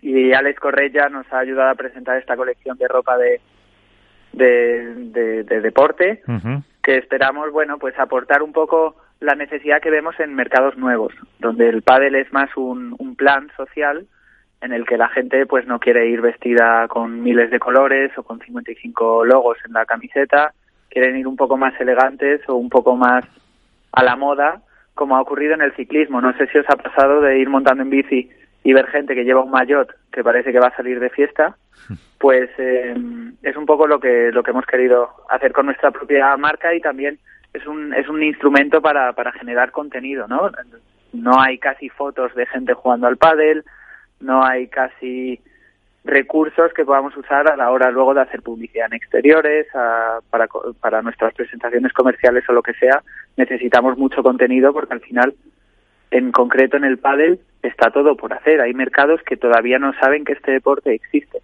Y Alex Correia nos ha ayudado a presentar esta colección de ropa de, de, deporte, que esperamos, bueno, pues aportar un poco la necesidad que vemos en mercados nuevos, donde el pádel es más un, un plan social en el que la gente pues no quiere ir vestida con miles de colores o con 55 logos en la camiseta, quieren ir un poco más elegantes o un poco más a la moda, como ha ocurrido en el ciclismo. No sé si os ha pasado de ir montando en bici y ver gente que lleva un maillot que parece que va a salir de fiesta, [LAUGHS] pues eh, es un poco lo que lo que hemos querido hacer con nuestra propia marca y también es un es un instrumento para para generar contenido, ¿no? No hay casi fotos de gente jugando al pádel, no hay casi recursos que podamos usar a la hora luego de hacer publicidad en exteriores, para, para nuestras presentaciones comerciales o lo que sea, necesitamos mucho contenido porque al final, en concreto en el pádel, está todo por hacer. Hay mercados que todavía no saben que este deporte existe.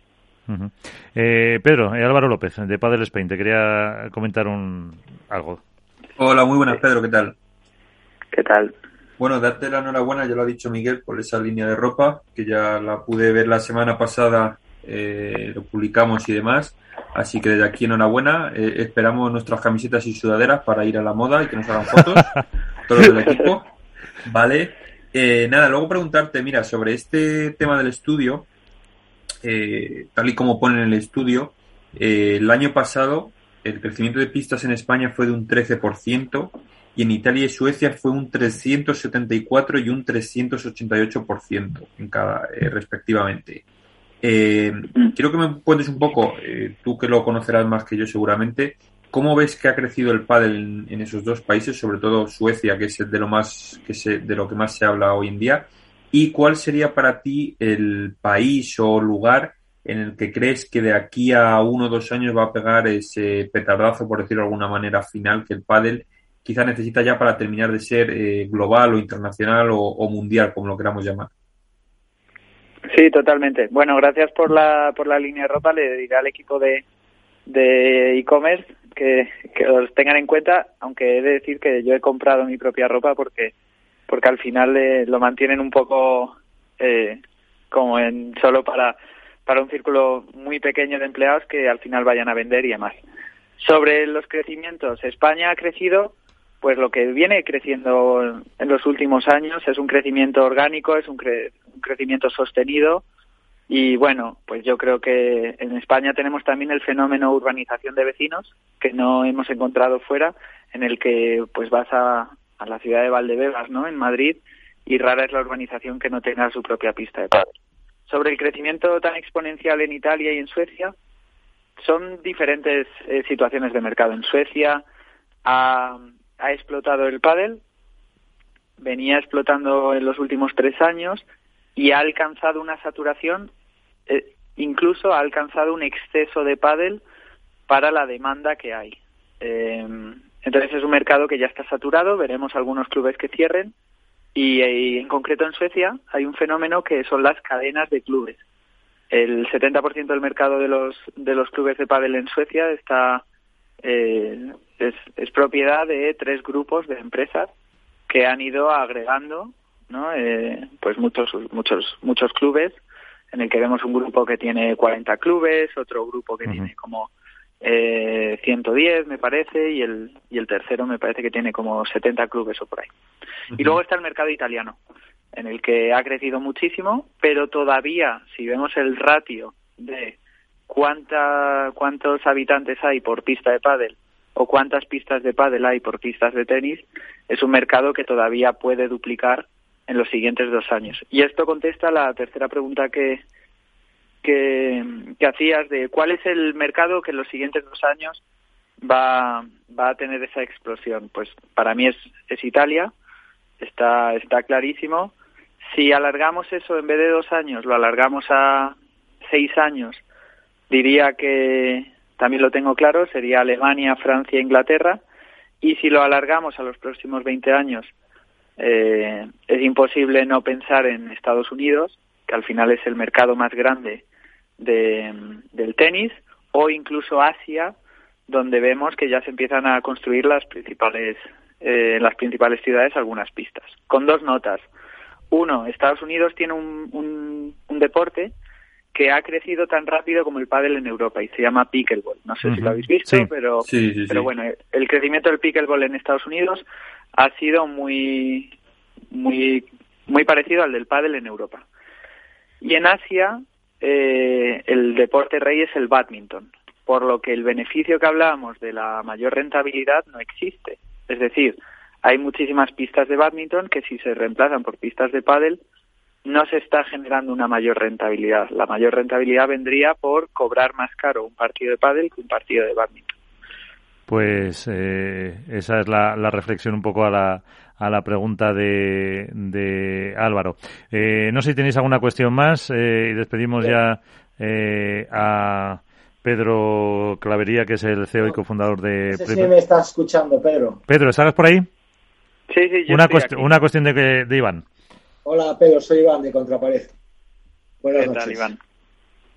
eh, Pedro, eh, Álvaro López, de Padel Spain, te quería comentar un algo. Hola, muy buenas, Pedro, ¿qué tal? ¿Qué tal? Bueno, darte la enhorabuena, ya lo ha dicho Miguel, por esa línea de ropa, que ya la pude ver la semana pasada, eh, lo publicamos y demás. Así que desde aquí enhorabuena. Eh, esperamos nuestras camisetas y sudaderas para ir a la moda y que nos hagan fotos, [LAUGHS] todos del equipo. Vale. Eh, nada, luego preguntarte, mira, sobre este tema del estudio, tal y como pone en el estudio, el año pasado el crecimiento de pistas en España fue de un 13%, y en Italia y Suecia fue un 374 y un 388% en cada, eh, respectivamente. Eh, quiero que me cuentes un poco, eh, tú que lo conocerás más que yo seguramente, ¿cómo ves que ha crecido el pádel en, esos dos países, sobre todo Suecia, que es de lo más que se, de lo que más se habla hoy en día? ¿Y cuál sería para ti el país o lugar en el que crees que de aquí a uno o dos años va a pegar ese petardazo, por decirlo de alguna manera, final que el pádel quizá necesita ya para terminar de ser eh, global o internacional o, mundial, como lo queramos llamar. Sí, totalmente. Bueno, gracias por la, por la línea de ropa. Le diré al equipo de de e-commerce que, que os tengan en cuenta, aunque he de decir que yo he comprado mi propia ropa porque porque al final eh, lo mantienen un poco eh, como en solo para para un círculo muy pequeño de empleados que al final vayan a vender y demás. Sobre los crecimientos, España ha crecido pues lo que viene creciendo en los últimos años es un crecimiento orgánico, es un, crecimiento sostenido y bueno, pues yo creo que en España tenemos también el fenómeno urbanización de vecinos que no hemos encontrado fuera, en el que pues vas a, a la ciudad de Valdebebas, ¿no? En Madrid y rara es la urbanización que no tenga su propia pista de pádel. Sobre el crecimiento tan exponencial en Italia y en Suecia, son diferentes eh, situaciones de mercado. En Suecia a ha explotado el pádel, venía explotando en los últimos tres años y ha alcanzado una saturación, eh, incluso ha alcanzado un exceso de pádel para la demanda que hay. Eh, entonces es un mercado que ya está saturado, veremos algunos clubes que cierren y, en concreto en Suecia hay un fenómeno que son las cadenas de clubes. El 70% del mercado de los de los clubes de pádel en Suecia está eh, es, propiedad de tres grupos de empresas que han ido agregando ¿no? Eh, pues muchos muchos muchos clubes en el que vemos un grupo que tiene 40 clubes otro grupo que tiene como eh, 110 me parece y el y el tercero me parece que tiene como 70 clubes o por ahí. Y luego está el mercado italiano en el que ha crecido muchísimo pero todavía si vemos el ratio de cuánta cuántos habitantes hay por pista de pádel o cuántas pistas de pádel hay por pistas de tenis, es un mercado que todavía puede duplicar en los siguientes dos años. Y esto contesta la tercera pregunta que, que, hacías de cuál es el mercado que en los siguientes dos años va, va a tener esa explosión. Pues para mí es, es Italia, está, está clarísimo. Si alargamos eso en vez de dos años, lo alargamos a seis años, diría que, también lo tengo claro, sería Alemania, Francia, Inglaterra, Y si lo alargamos a los próximos 20 años, eh, es imposible no pensar en Estados Unidos, que al final es el mercado más grande de, del tenis, o incluso Asia, donde vemos que ya se empiezan a construir las principales eh, en las principales ciudades algunas pistas. Con dos notas. Uno, Estados Unidos tiene un, un, un deporte que ha crecido tan rápido como el pádel en Europa y se llama pickleball. No sé si lo habéis visto, pero, pero bueno, el crecimiento del pickleball en Estados Unidos ha sido muy, muy, muy parecido al del pádel en Europa. Y en Asia, eh, el deporte rey es el badminton, por lo que el beneficio que hablábamos de la mayor rentabilidad no existe. Es decir, hay muchísimas pistas de badminton que si se reemplazan por pistas de pádel no se está generando una mayor rentabilidad. La mayor rentabilidad vendría por cobrar más caro un partido de pádel que un partido de badminton. Pues eh, esa es la, reflexión un poco a la, a la pregunta de, de Álvaro. Eh, no sé si tenéis alguna cuestión más eh, y despedimos ya a Pedro Clavería, que es el CEO y cofundador de... No sé me estás escuchando, Pedro. Pedro, ¿estás por ahí? Sí, sí, yo una, una cuestión de, de Iván. Hola, Pedro, soy Iván de Contrapared. Buenas noches. Iván?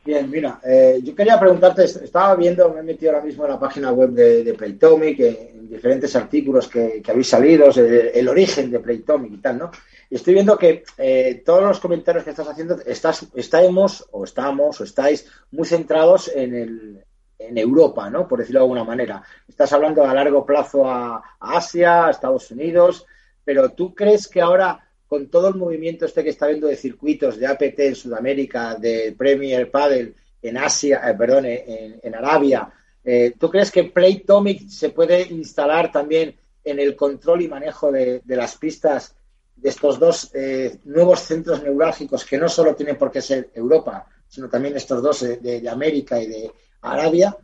Bien, mira, eh, yo quería preguntarte, estaba viendo, me he metido ahora mismo en la página web de, de Playtomic, en diferentes artículos que, habéis salido, el, origen de Playtomic y tal, ¿no? Y estoy viendo que eh, todos los comentarios que estás haciendo, estás, estamos, o estamos, o estáis muy centrados en, el, en Europa, ¿no? Por decirlo de alguna manera. Estás hablando a largo plazo a, a Asia, a Estados Unidos, pero ¿tú crees que ahora con todo el movimiento este que está viendo de circuitos de APT en Sudamérica, de Premier Padel en Asia, eh, perdón, en, Arabia, eh, ¿tú crees que Playtomic se puede instalar también en el control y manejo de, las pistas de estos dos eh, nuevos centros neurálgicos que no solo tienen por qué ser Europa, sino también estos dos de, América y de Arabia?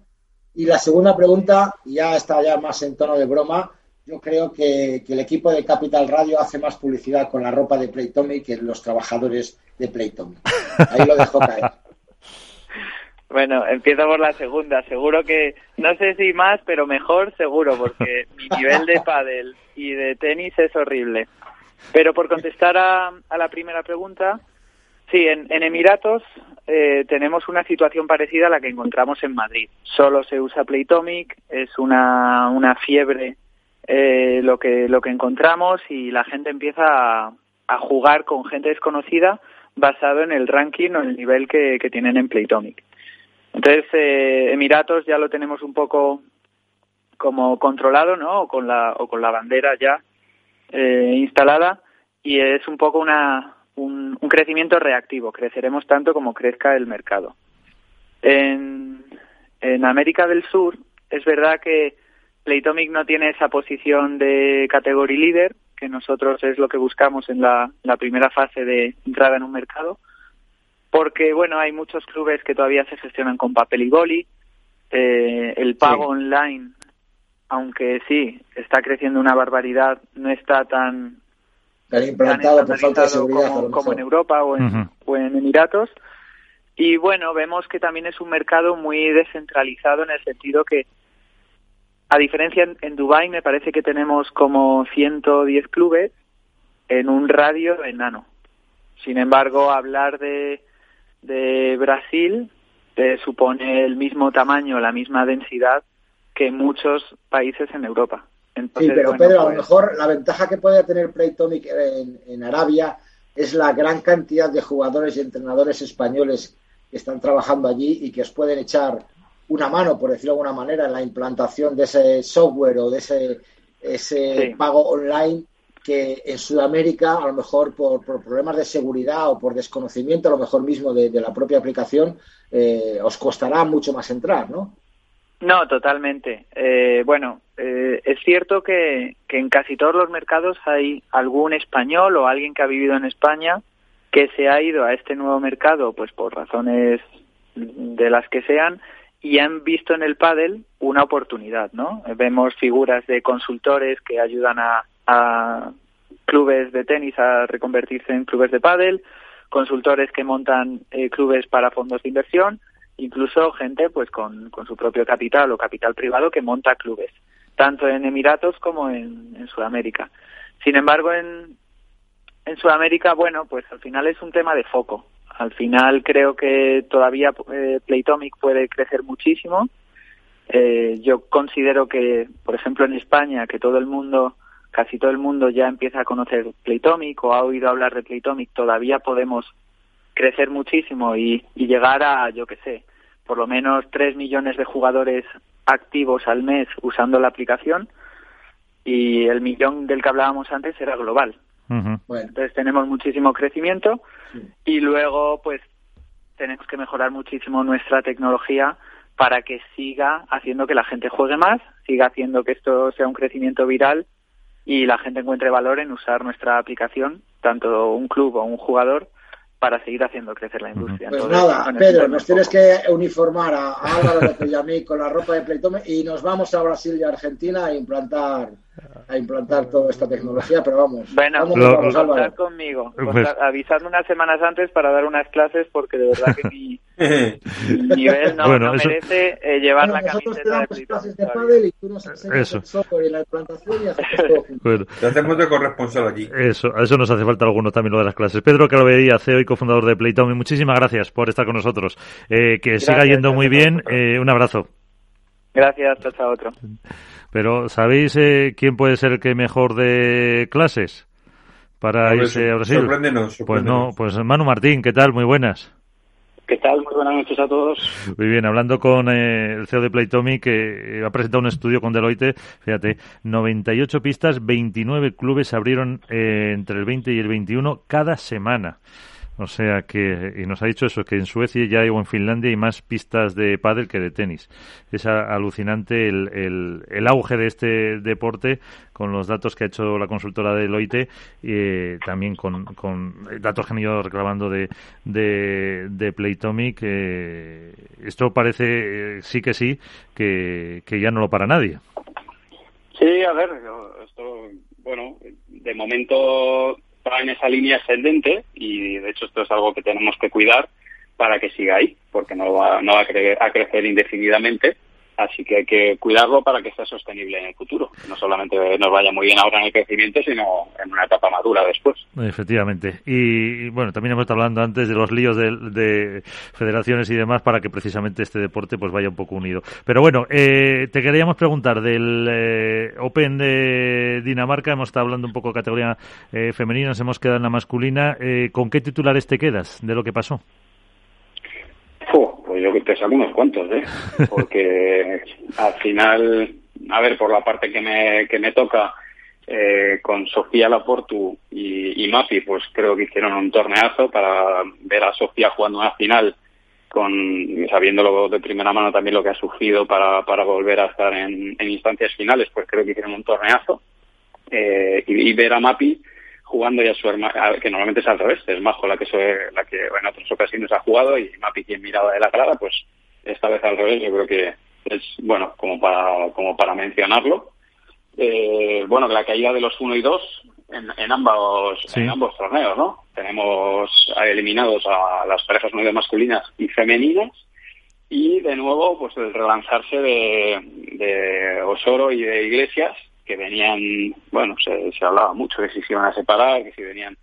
Y la segunda pregunta, ya está ya más en tono de broma, yo creo que, el equipo de Capital Radio hace más publicidad con la ropa de Playtomic que los trabajadores de Playtomic. Ahí lo dejo caer. [LAUGHS] Bueno, empiezo por la segunda. Seguro que, no sé si más, pero mejor seguro, porque [LAUGHS] mi nivel de pádel y de tenis es horrible. Pero por contestar a, la primera pregunta, sí, en, Emiratos eh, tenemos una situación parecida a la que encontramos en Madrid. Solo se usa Playtomic, es una, una fiebre eh, lo que lo que encontramos y la gente empieza a, jugar con gente desconocida basado en el ranking o el nivel que, tienen en Playtomic. Entonces, eh, Emiratos ya lo tenemos un poco como controlado, ¿no? O con la, o con la bandera ya eh, instalada y es un poco una, un, un, crecimiento reactivo. Creceremos tanto como crezca el mercado. En, en América del Sur es verdad que Playtomic no tiene esa posición de category leader, que nosotros es lo que buscamos en la, primera fase de entrada en un mercado, porque bueno, hay muchos clubes que todavía se gestionan con papel y boli, eh, el pago online, aunque sí, está creciendo una barbaridad, no está tan, implantado por falta de seguridad como, en Europa o en, o en Emiratos. Y bueno, vemos que también es un mercado muy descentralizado en el sentido que a diferencia en, en Dubái me parece que tenemos como 110 clubes en un radio enano. Sin embargo, hablar de, de Brasil te supone el mismo tamaño, la misma densidad que muchos países en Europa. sí, pero Pedro, a lo pues mejor la ventaja que puede tener Playtonic en, en Arabia es la gran cantidad de jugadores y entrenadores españoles que están trabajando allí y que os pueden echar una mano, por decirlo de alguna manera, en la implantación de ese software o de ese, ese pago online que en Sudamérica, a lo mejor por, problemas de seguridad o por desconocimiento, a lo mejor mismo de, la propia aplicación, eh, os costará mucho más entrar, ¿no? No, totalmente. Eh, bueno, eh, es cierto que, que en casi todos los mercados hay algún español o alguien que ha vivido en España que se ha ido a este nuevo mercado, pues por razones de las que sean, y han visto en el pádel una oportunidad, ¿no? Vemos figuras de consultores que ayudan a, clubes de tenis a reconvertirse en clubes de pádel, consultores que montan eh, clubes para fondos de inversión, incluso gente pues con, con su propio capital o capital privado que monta clubes. tanto en Emiratos como en, en Sudamérica. Sin embargo, en, en Sudamérica, bueno, pues al final es un tema de foco. Al final creo que todavía eh, Playtomic puede crecer muchísimo. Eh, yo considero que, por ejemplo, en España, que todo el mundo, casi todo el mundo ya empieza a conocer Playtomic o ha oído hablar de Playtomic, todavía podemos crecer muchísimo y, y llegar a, yo qué sé, por lo menos 3 millones de jugadores activos al mes usando la aplicación y el millón del que hablábamos antes era global. Entonces tenemos muchísimo crecimiento y luego pues tenemos que mejorar muchísimo nuestra tecnología para que siga haciendo que la gente juegue más, siga haciendo que esto sea un crecimiento viral y la gente encuentre valor en usar nuestra aplicación, tanto un club o un jugador, para seguir haciendo crecer la industria. Pues nada, Pedro, nos tienes que uniformar a, Álvaro de mí con la ropa de Playtome y nos vamos a Brasil y Argentina a implantar a implantar toda esta tecnología, pero vamos. Bueno, vamos, contar conmigo. Pues, avisadme unas semanas antes para dar unas clases porque de verdad que [LAUGHS] mi, [LAUGHS] nivel no, no merece eh, llevar la camiseta de clases de pádel y tú nos enseñas el software y la implantación y hacemos todo [LAUGHS] bueno. Te hacemos de corresponsal aquí. Eso, a eso nos hace falta alguno también lo de las clases. Pedro Calvería, CEO y cofundador de Playtome, muchísimas gracias por estar con nosotros. Eh, que siga yendo muy bien. Eh, un abrazo. Gracias, hasta otro. Pero, ¿sabéis eh, quién puede ser el que mejor de clases para irse a Brasil? Sorpréndenos, Pues no, pues Manu Martín, ¿qué tal? Muy buenas. ¿Qué tal? Muy buenas noches a todos. Muy bien, hablando con eh, el CEO de Playtomy, que ha presentado un estudio con Deloitte, fíjate, 98 pistas, 29 clubes abrieron eh, entre el 20 y el 21 cada semana. O sea que, y nos ha dicho eso, que en Suecia ya o en Finlandia hay más pistas de pádel que de tenis. Es alucinante el, el, auge de este deporte con los datos que ha hecho la consultora de Deloitte, y también con, con, datos que han ido reclamando de, de, Playtomic. esto parece, eh, sí que sí, que, que ya no lo para nadie. Sí, a ver, esto, bueno, de momento va en esa línea ascendente y de hecho esto es algo que tenemos que cuidar para que siga ahí, porque no va, no va a, a crecer indefinidamente Así que hay que cuidarlo para que sea sostenible en el futuro. No solamente nos vaya muy bien ahora en el crecimiento, sino en una etapa madura después. Efectivamente. Y, bueno, también hemos estado hablando antes de los líos de, federaciones y demás para que precisamente este deporte pues vaya un poco unido. Pero bueno, eh, te queríamos preguntar del eh, Open de Dinamarca. Hemos estado hablando un poco de categoría eh, femenina, nos hemos quedado en la masculina. ¿Con qué titulares te quedas de lo que pasó? Yo que te saco unos cuantos, ¿eh? [LAUGHS] Porque al final, a ver, por la parte que me, que me toca, eh, con Sofía Laportu y, y Mapi, pues creo que hicieron un torneazo para ver a Sofía jugando una final, con sabiéndolo de primera mano también lo que ha sufrido para, para volver a estar en, en instancias finales, pues creo que hicieron un torneazo. Eh, y, y ver a Mapi jugando ya su hermana, que normalmente es al revés, es Majo la que, la que en otras ocasiones ha jugado y Mapi quien miraba de la grada, pues esta vez al revés, yo creo que es, bueno, como para, como para mencionarlo. Eh, bueno, la caída de los 1 y 2 en, en, ambos, en ambos torneos, ¿no? Tenemos eliminados a las parejas nueve masculinas y femeninas y de nuevo, pues el relanzarse de, de Osoro y de Iglesias, que venían, bueno, se, se hablaba mucho de si se iban a separar, que si venían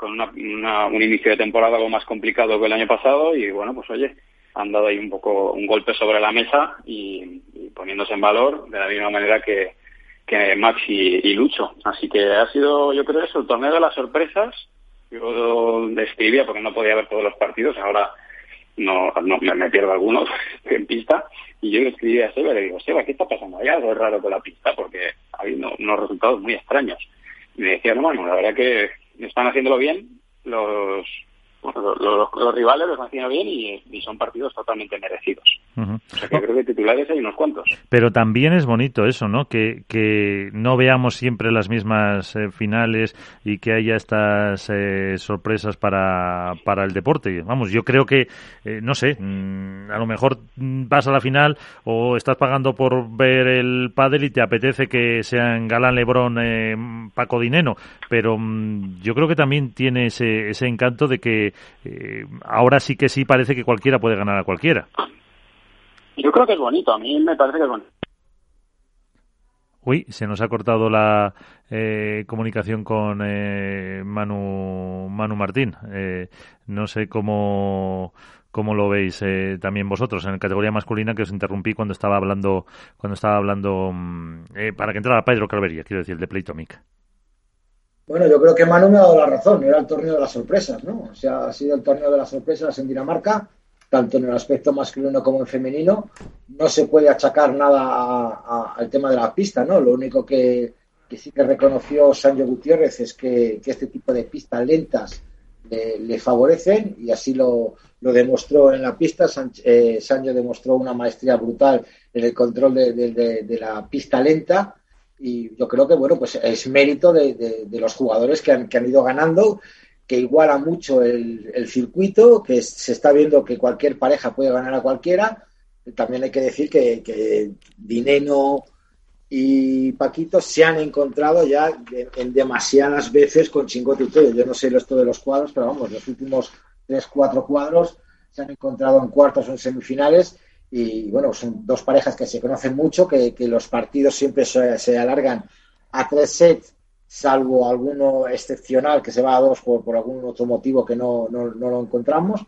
con una, un inicio de temporada algo más complicado que el año pasado y bueno, pues oye, han dado ahí un poco un golpe sobre la mesa y, poniéndose en valor de la misma manera que, que Max y, Lucho. Así que ha sido, yo creo, eso, el torneo de las sorpresas. Yo describía porque no podía ver todos los partidos, ahora no, no me, pierdo algunos [LAUGHS] en pista y yo le escribí a Seba y le digo, Seba, ¿qué está pasando? Hay algo raro con la pista porque ha habido unos resultados muy extraños. Y me decía, no, bueno, la verdad que están haciéndolo bien, los, los, rivales los han bien y, son partidos totalmente merecidos. O sea que creo que titulares hay unos cuantos. Pero también es bonito eso, ¿no? Que, que no veamos siempre las mismas eh, finales y que haya estas eh, sorpresas para, para el deporte. Vamos, yo creo que, eh, no sé, mm, a lo mejor vas a la final o estás pagando por ver el pádel y te apetece que sean Galán, Lebrón, Paco Dineno, pero mm, yo creo que también tiene ese, ese encanto de que eh, ahora sí que sí parece que cualquiera puede ganar a cualquiera. Yo creo que es bonito, a mí me parece que es bonito. Uy, se nos ha cortado la eh, comunicación con eh, Manu, Manu Martín. Eh, no sé cómo, cómo lo veis eh, también vosotros en la categoría masculina que os interrumpí cuando estaba hablando cuando estaba hablando mm, eh, para que entrara Pedro Calvería, quiero decir, el de Playtomic. Bueno, yo creo que Manu me ha dado la razón, era el torneo de las sorpresas, ¿no? O sea, ha sido el torneo de las sorpresas en Dinamarca tanto en el aspecto masculino como en femenino. No se puede achacar nada al tema de la pista, ¿no? Lo único que, sí que reconoció Sancho Gutiérrez es que, este tipo de pistas lentas le, favorecen y así lo, demostró en la pista. Eh, Sancho demostró una maestría brutal en el control de, la pista lenta y yo creo que bueno pues es mérito de, los jugadores que han, que han ido ganando que iguala mucho el, circuito, que se está viendo que cualquier pareja puede ganar a cualquiera. También hay que decir que, Dineno y Paquito se han encontrado ya en, demasiadas veces con Chingote y todo. Yo no sé esto de los cuadros, pero vamos, los últimos tres, cuatro cuadros se han encontrado en cuartos o en semifinales y bueno, son dos parejas que se conocen mucho, que, los partidos siempre se, se, alargan a tres sets salvo alguno excepcional que se va a dos por, por algún otro motivo que no, no, lo encontramos.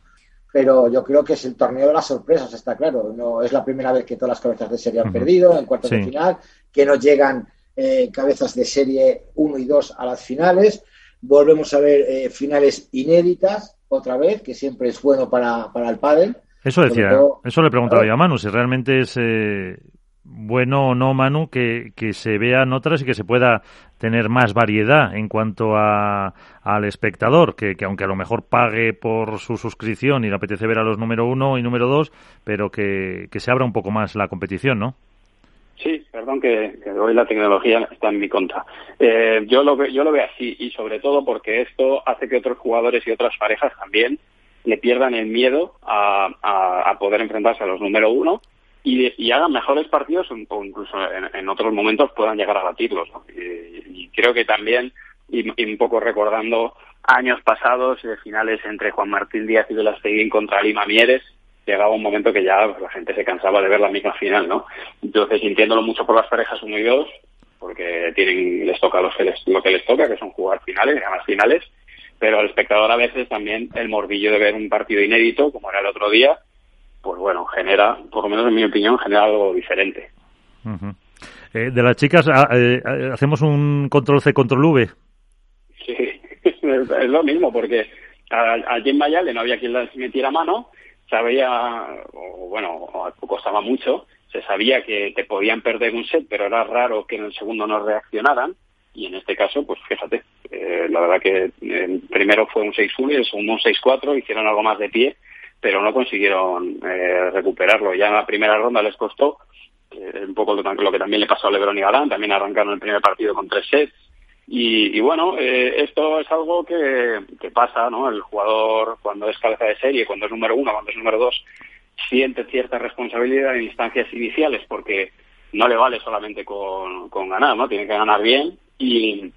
Pero yo creo que es el torneo de las sorpresas, está claro. No es la primera vez que todas las cabezas de serie han perdido en cuartos de final, que no llegan eh, cabezas de serie 1 y 2 a las finales. Volvemos a ver eh, finales inéditas otra vez, que siempre es bueno para, para el pádel. Eso decía, eso le preguntaba yo a Manu, si realmente es eh, bueno o no, Manu, que, que se vean otras y que se pueda tener más variedad en cuanto a, al espectador, que, que, aunque a lo mejor pague por su suscripción y le apetece ver a los número uno y número dos, pero que, que se abra un poco más la competición, ¿no? Sí, perdón que, hoy la tecnología está en mi contra. Eh, yo, lo, yo lo veo así y sobre todo porque esto hace que otros jugadores y otras parejas también le pierdan el miedo a, a, poder enfrentarse a los número uno y, hagan mejores partidos o incluso en, otros momentos puedan llegar a batirlos. Y, creo que también, y, un poco recordando años pasados, de finales entre Juan Martín Díaz y Velasteguín contra Lima Mieres, llegaba un momento que ya la gente se cansaba de ver la misma final, ¿no? Entonces, sintiéndolo mucho por las parejas uno y dos, porque tienen, les toca lo que les, lo que les toca, que son jugar finales, ganar finales, pero al espectador a veces también el morbillo de ver un partido inédito, como era el otro día, pues bueno, genera, por lo menos en mi opinión, genera algo diferente. Eh, de las chicas, ah, eh, ¿hacemos un control C, control V? Sí, [LAUGHS] es lo mismo, porque a, a Jim Mayale no había quien las metiera mano, sabía, o bueno, costaba mucho, se sabía que te podían perder un set, pero era raro que en el segundo no reaccionaran, y en este caso, pues fíjate, eh, la verdad que primero fue un 6-1 y el segundo un 6-4, hicieron algo más de pie, pero no consiguieron eh, recuperarlo. Ya en la primera ronda les costó, eh, un poco lo, que también le pasó a Lebron y Galán, también arrancaron el primer partido con tres sets. Y, bueno, eh, esto es algo que, pasa, ¿no? El jugador cuando es cabeza de serie, cuando es número uno, cuando es número dos, siente cierta responsabilidad en instancias iniciales porque no le vale solamente con, ganar, ¿no? Tiene que ganar bien y,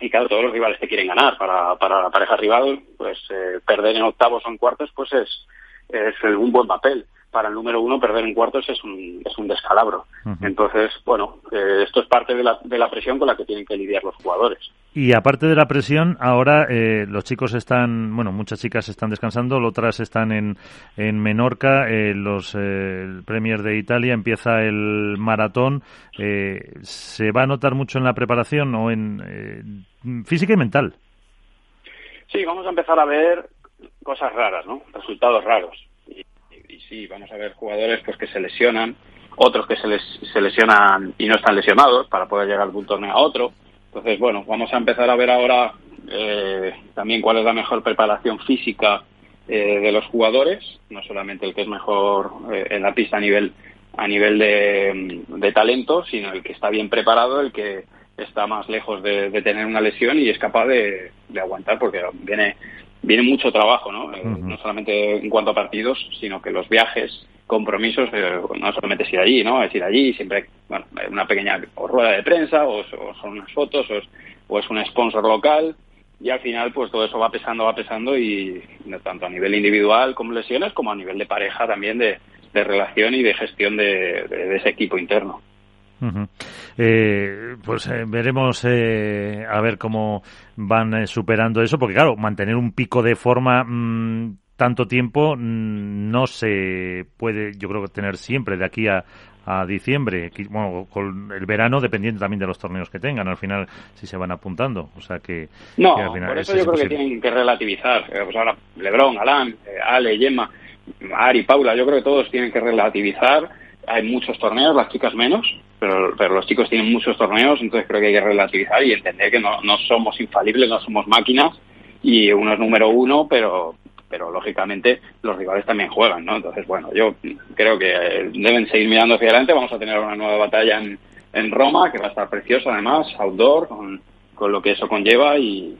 y claro, todos los rivales te quieren ganar. Para, para la pareja rival, pues perder en octavos o en cuartos, pues es, es un buen papel. Para el número uno, perder en cuartos es un, es un descalabro. Entonces, bueno, eh, esto es parte de la, de la presión con la que tienen que lidiar los jugadores. Y aparte de la presión, ahora eh, los chicos están, bueno, muchas chicas están descansando, otras están en, en Menorca, eh, los el Premier de Italia empieza el maratón. ¿Se va a notar mucho en la preparación o en física y mental? Sí, vamos a empezar a ver cosas raras, ¿no? Resultados raros. Y, sí, vamos a ver jugadores pues que se lesionan, otros que se, les, se lesionan y no están lesionados para poder llegar de un torneo a otro. Entonces, bueno, vamos a empezar a ver ahora eh, también cuál es la mejor preparación física eh, de los jugadores, no solamente el que es mejor eh, en la pista a nivel a nivel de, de, talento, sino el que está bien preparado, el que está más lejos de, de tener una lesión y es capaz de, de aguantar, porque viene viene mucho trabajo, ¿no? Eh, no solamente en cuanto a partidos, sino que los viajes, compromisos, eh, no solamente es ir allí, ¿no? Es ir allí, siempre, bueno, una pequeña rueda de prensa, o, son unas fotos, o es, un sponsor local, y al final, pues todo eso va pesando, va pesando, y tanto a nivel individual como lesiones, como a nivel de pareja también, de, relación y de gestión de ese equipo interno. eh, pues eh, veremos eh, a ver cómo van superando eso, porque claro, mantener un pico de forma mm, tanto tiempo mm, no se puede, yo creo, tener siempre de aquí a, a diciembre, bueno, con el verano dependiendo también de los torneos que tengan, al final si se van apuntando, o sea que... No, por eso yo creo que tienen que relativizar, pues ahora Lebron, Alan, Ale, Gemma, Ari, Paula, yo creo que todos tienen que relativizar, hay muchos torneos, las chicas menos, pero, pero los chicos tienen muchos torneos, entonces creo que hay que relativizar y entender que no, no somos infalibles, no somos máquinas y uno es número uno, pero pero lógicamente los rivales también juegan, ¿no? Entonces, bueno, yo creo que deben seguir mirando hacia adelante, vamos a tener una nueva batalla en, en Roma, que va a estar preciosa además, outdoor, con, con lo que eso conlleva y,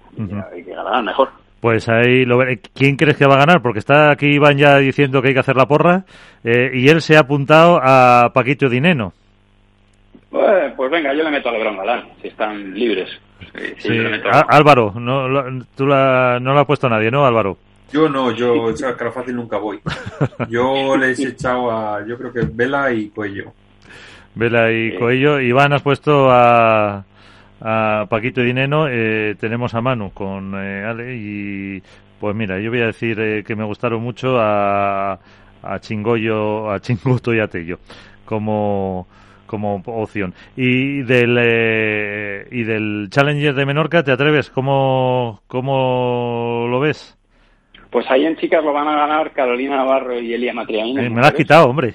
hay que ganar mejor. Pues ahí lo ¿Quién crees que va a ganar? Porque está aquí Iván ya diciendo que hay que hacer la porra eh, y él se ha apuntado a Paquito Dineno. Pues, pues venga, yo le meto a Lebron Galán, si están libres. Sí, Álvaro, no, tú la, no lo ha puesto nadie, ¿no, Álvaro? Yo no, yo, a cara fácil nunca voy. Yo les he echado a, yo creo que Vela y Coello. Vela y Coello. Iván, has puesto a, a Paquito y Dineno. Eh, tenemos a Manu con eh, Ale y, pues mira, yo voy a decir eh, que me gustaron mucho a, a Chingoyo, a Chinguto y a Tello como como opción. Y del eh, y del Challenger de Menorca, ¿te atreves? ¿Cómo, cómo lo ves? Pues ahí en chicas lo van a ganar Carolina Navarro y Elia Matriani. Eh, me lo has quitado, hombre.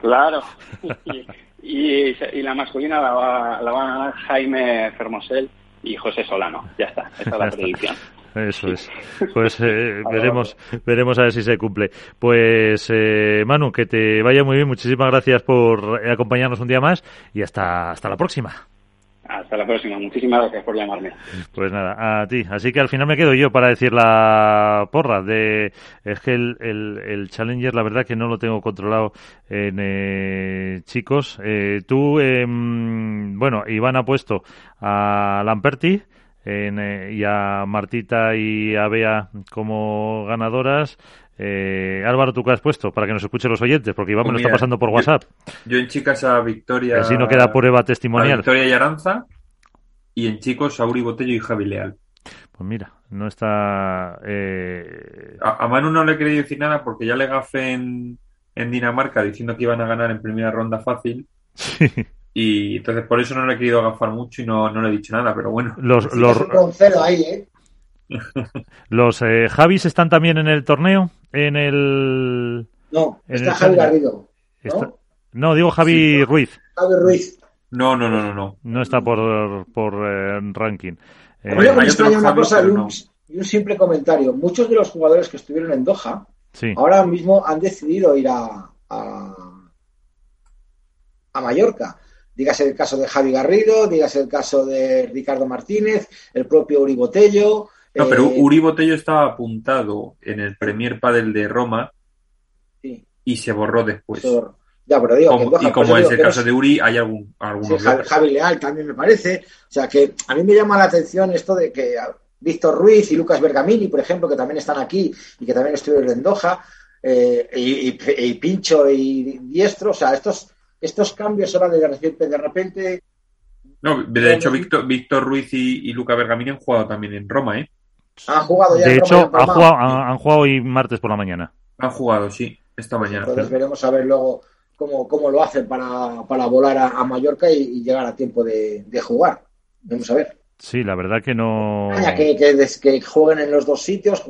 Claro. [LAUGHS] y, la masculina la va, la van a ganar Jaime Fermosel y José Solano. Ya está, esa es la [LAUGHS] predicción. Eso es. [LAUGHS] Pues eh, veremos, veremos a ver si se cumple. Pues eh, Manu, que te vaya muy bien. Muchísimas gracias por acompañarnos un día más y hasta, hasta la próxima. Hasta la próxima. Muchísimas gracias por llamarme. Pues nada, a ti. Así que al final me quedo yo para decir la porra. De, es que el, el, Challenger, la verdad que no lo tengo controlado en eh, chicos. Eh, tú, em, bueno, Iván ha puesto a Lamperti. En, eh, y a Martita y a Bea como ganadoras. Eh, Álvaro, ¿tú qué has puesto? Para que nos escuchen los oyentes, porque Iván me lo está pasando por WhatsApp. Yo, en chicas a Victoria. Así no queda prueba testimonial. Victoria y Aranza. Y en chicos a Uri Botello y Javi Leal. Pues mira, no está. Eh... A, Manu no le he querido decir nada porque ya le gafé en, en Dinamarca diciendo que iban a ganar en primera ronda fácil. Sí. Y entonces por eso no le he querido agafar mucho y no, no le he dicho nada, pero bueno. Los, los... ahí, ¿eh? ¿Los eh, Javis están también en el torneo? En el. No, está Javi Garrido. ¿no? digo Javi Ruiz. Javi Ruiz. No, no, no, no. No, no está por, por eh, ranking. Eh, una cosa y, un, simple comentario. Muchos de los jugadores que estuvieron en Doha ahora mismo han decidido ir a, a, a Mallorca dígase el caso de Javi Garrido, dígase el caso de Ricardo Martínez, el propio Uri Botello, no, pero eh, Uri Botello estaba apuntado en el Premier Padel de Roma y se borró después. Ya, pero digo, y como es el caso de Uri, hay algún, algunos. Javi, Leal también me parece. O sea, que a mí me llama la atención esto de que Víctor Ruiz y Lucas Bergamini, por ejemplo, que también están aquí y que también estuvieron en Doha, eh, y, Pincho y Diestro, o sea, estos, estos cambios ahora de repente, de repente no, de hecho, Víctor, Víctor Ruiz y, y Luca Bergamini han jugado también en Roma, ¿eh? Han jugado ya. De hecho, han jugado, han, jugado, hoy martes por la mañana. Han jugado, sí, esta mañana. Entonces veremos a ver luego cómo, cómo lo hacen para, para volar a, Mallorca y, llegar a tiempo de, jugar. Vamos a ver. Sí, la verdad que no. Que, que, que, jueguen en los dos sitios,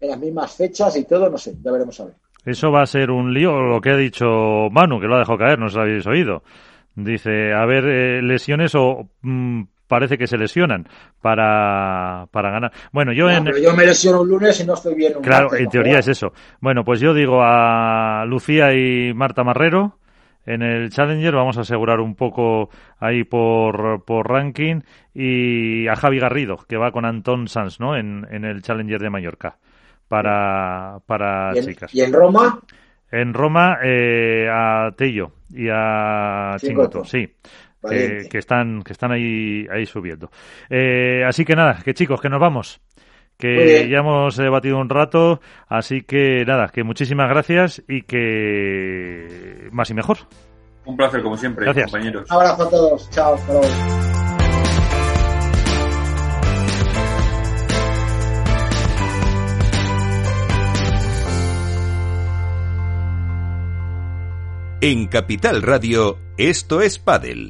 en las mismas fechas y todo, no sé, ya veremos a ver. Eso va a ser un lío, lo que ha dicho Manu, que lo ha dejado caer, no os lo habéis oído. Dice, a ver, eh, lesiones o mm, parece que se lesionan para, para ganar. Bueno, yo en... yo me lesiono un lunes y no estoy bien. claro, en teoría es eso. Bueno, pues yo digo a Lucía y Marta Marrero en el Challenger, vamos a asegurar un poco ahí por, por ranking, y a Javi Garrido, que va con Antón Sanz, ¿no? En, en el Challenger de Mallorca, para, para chicas. ¿Y en Roma? En Roma, eh, a Tello y a Chingoto, sí que, están, que están ahí, ahí subiendo. Eh, así que nada, que chicos, que nos vamos. Que ya hemos debatido un rato, así que nada, que muchísimas gracias y que más y mejor. Un placer como siempre, gracias. compañeros. Un abrazo a todos, chao, hasta luego. En Capital Radio, esto es Padel.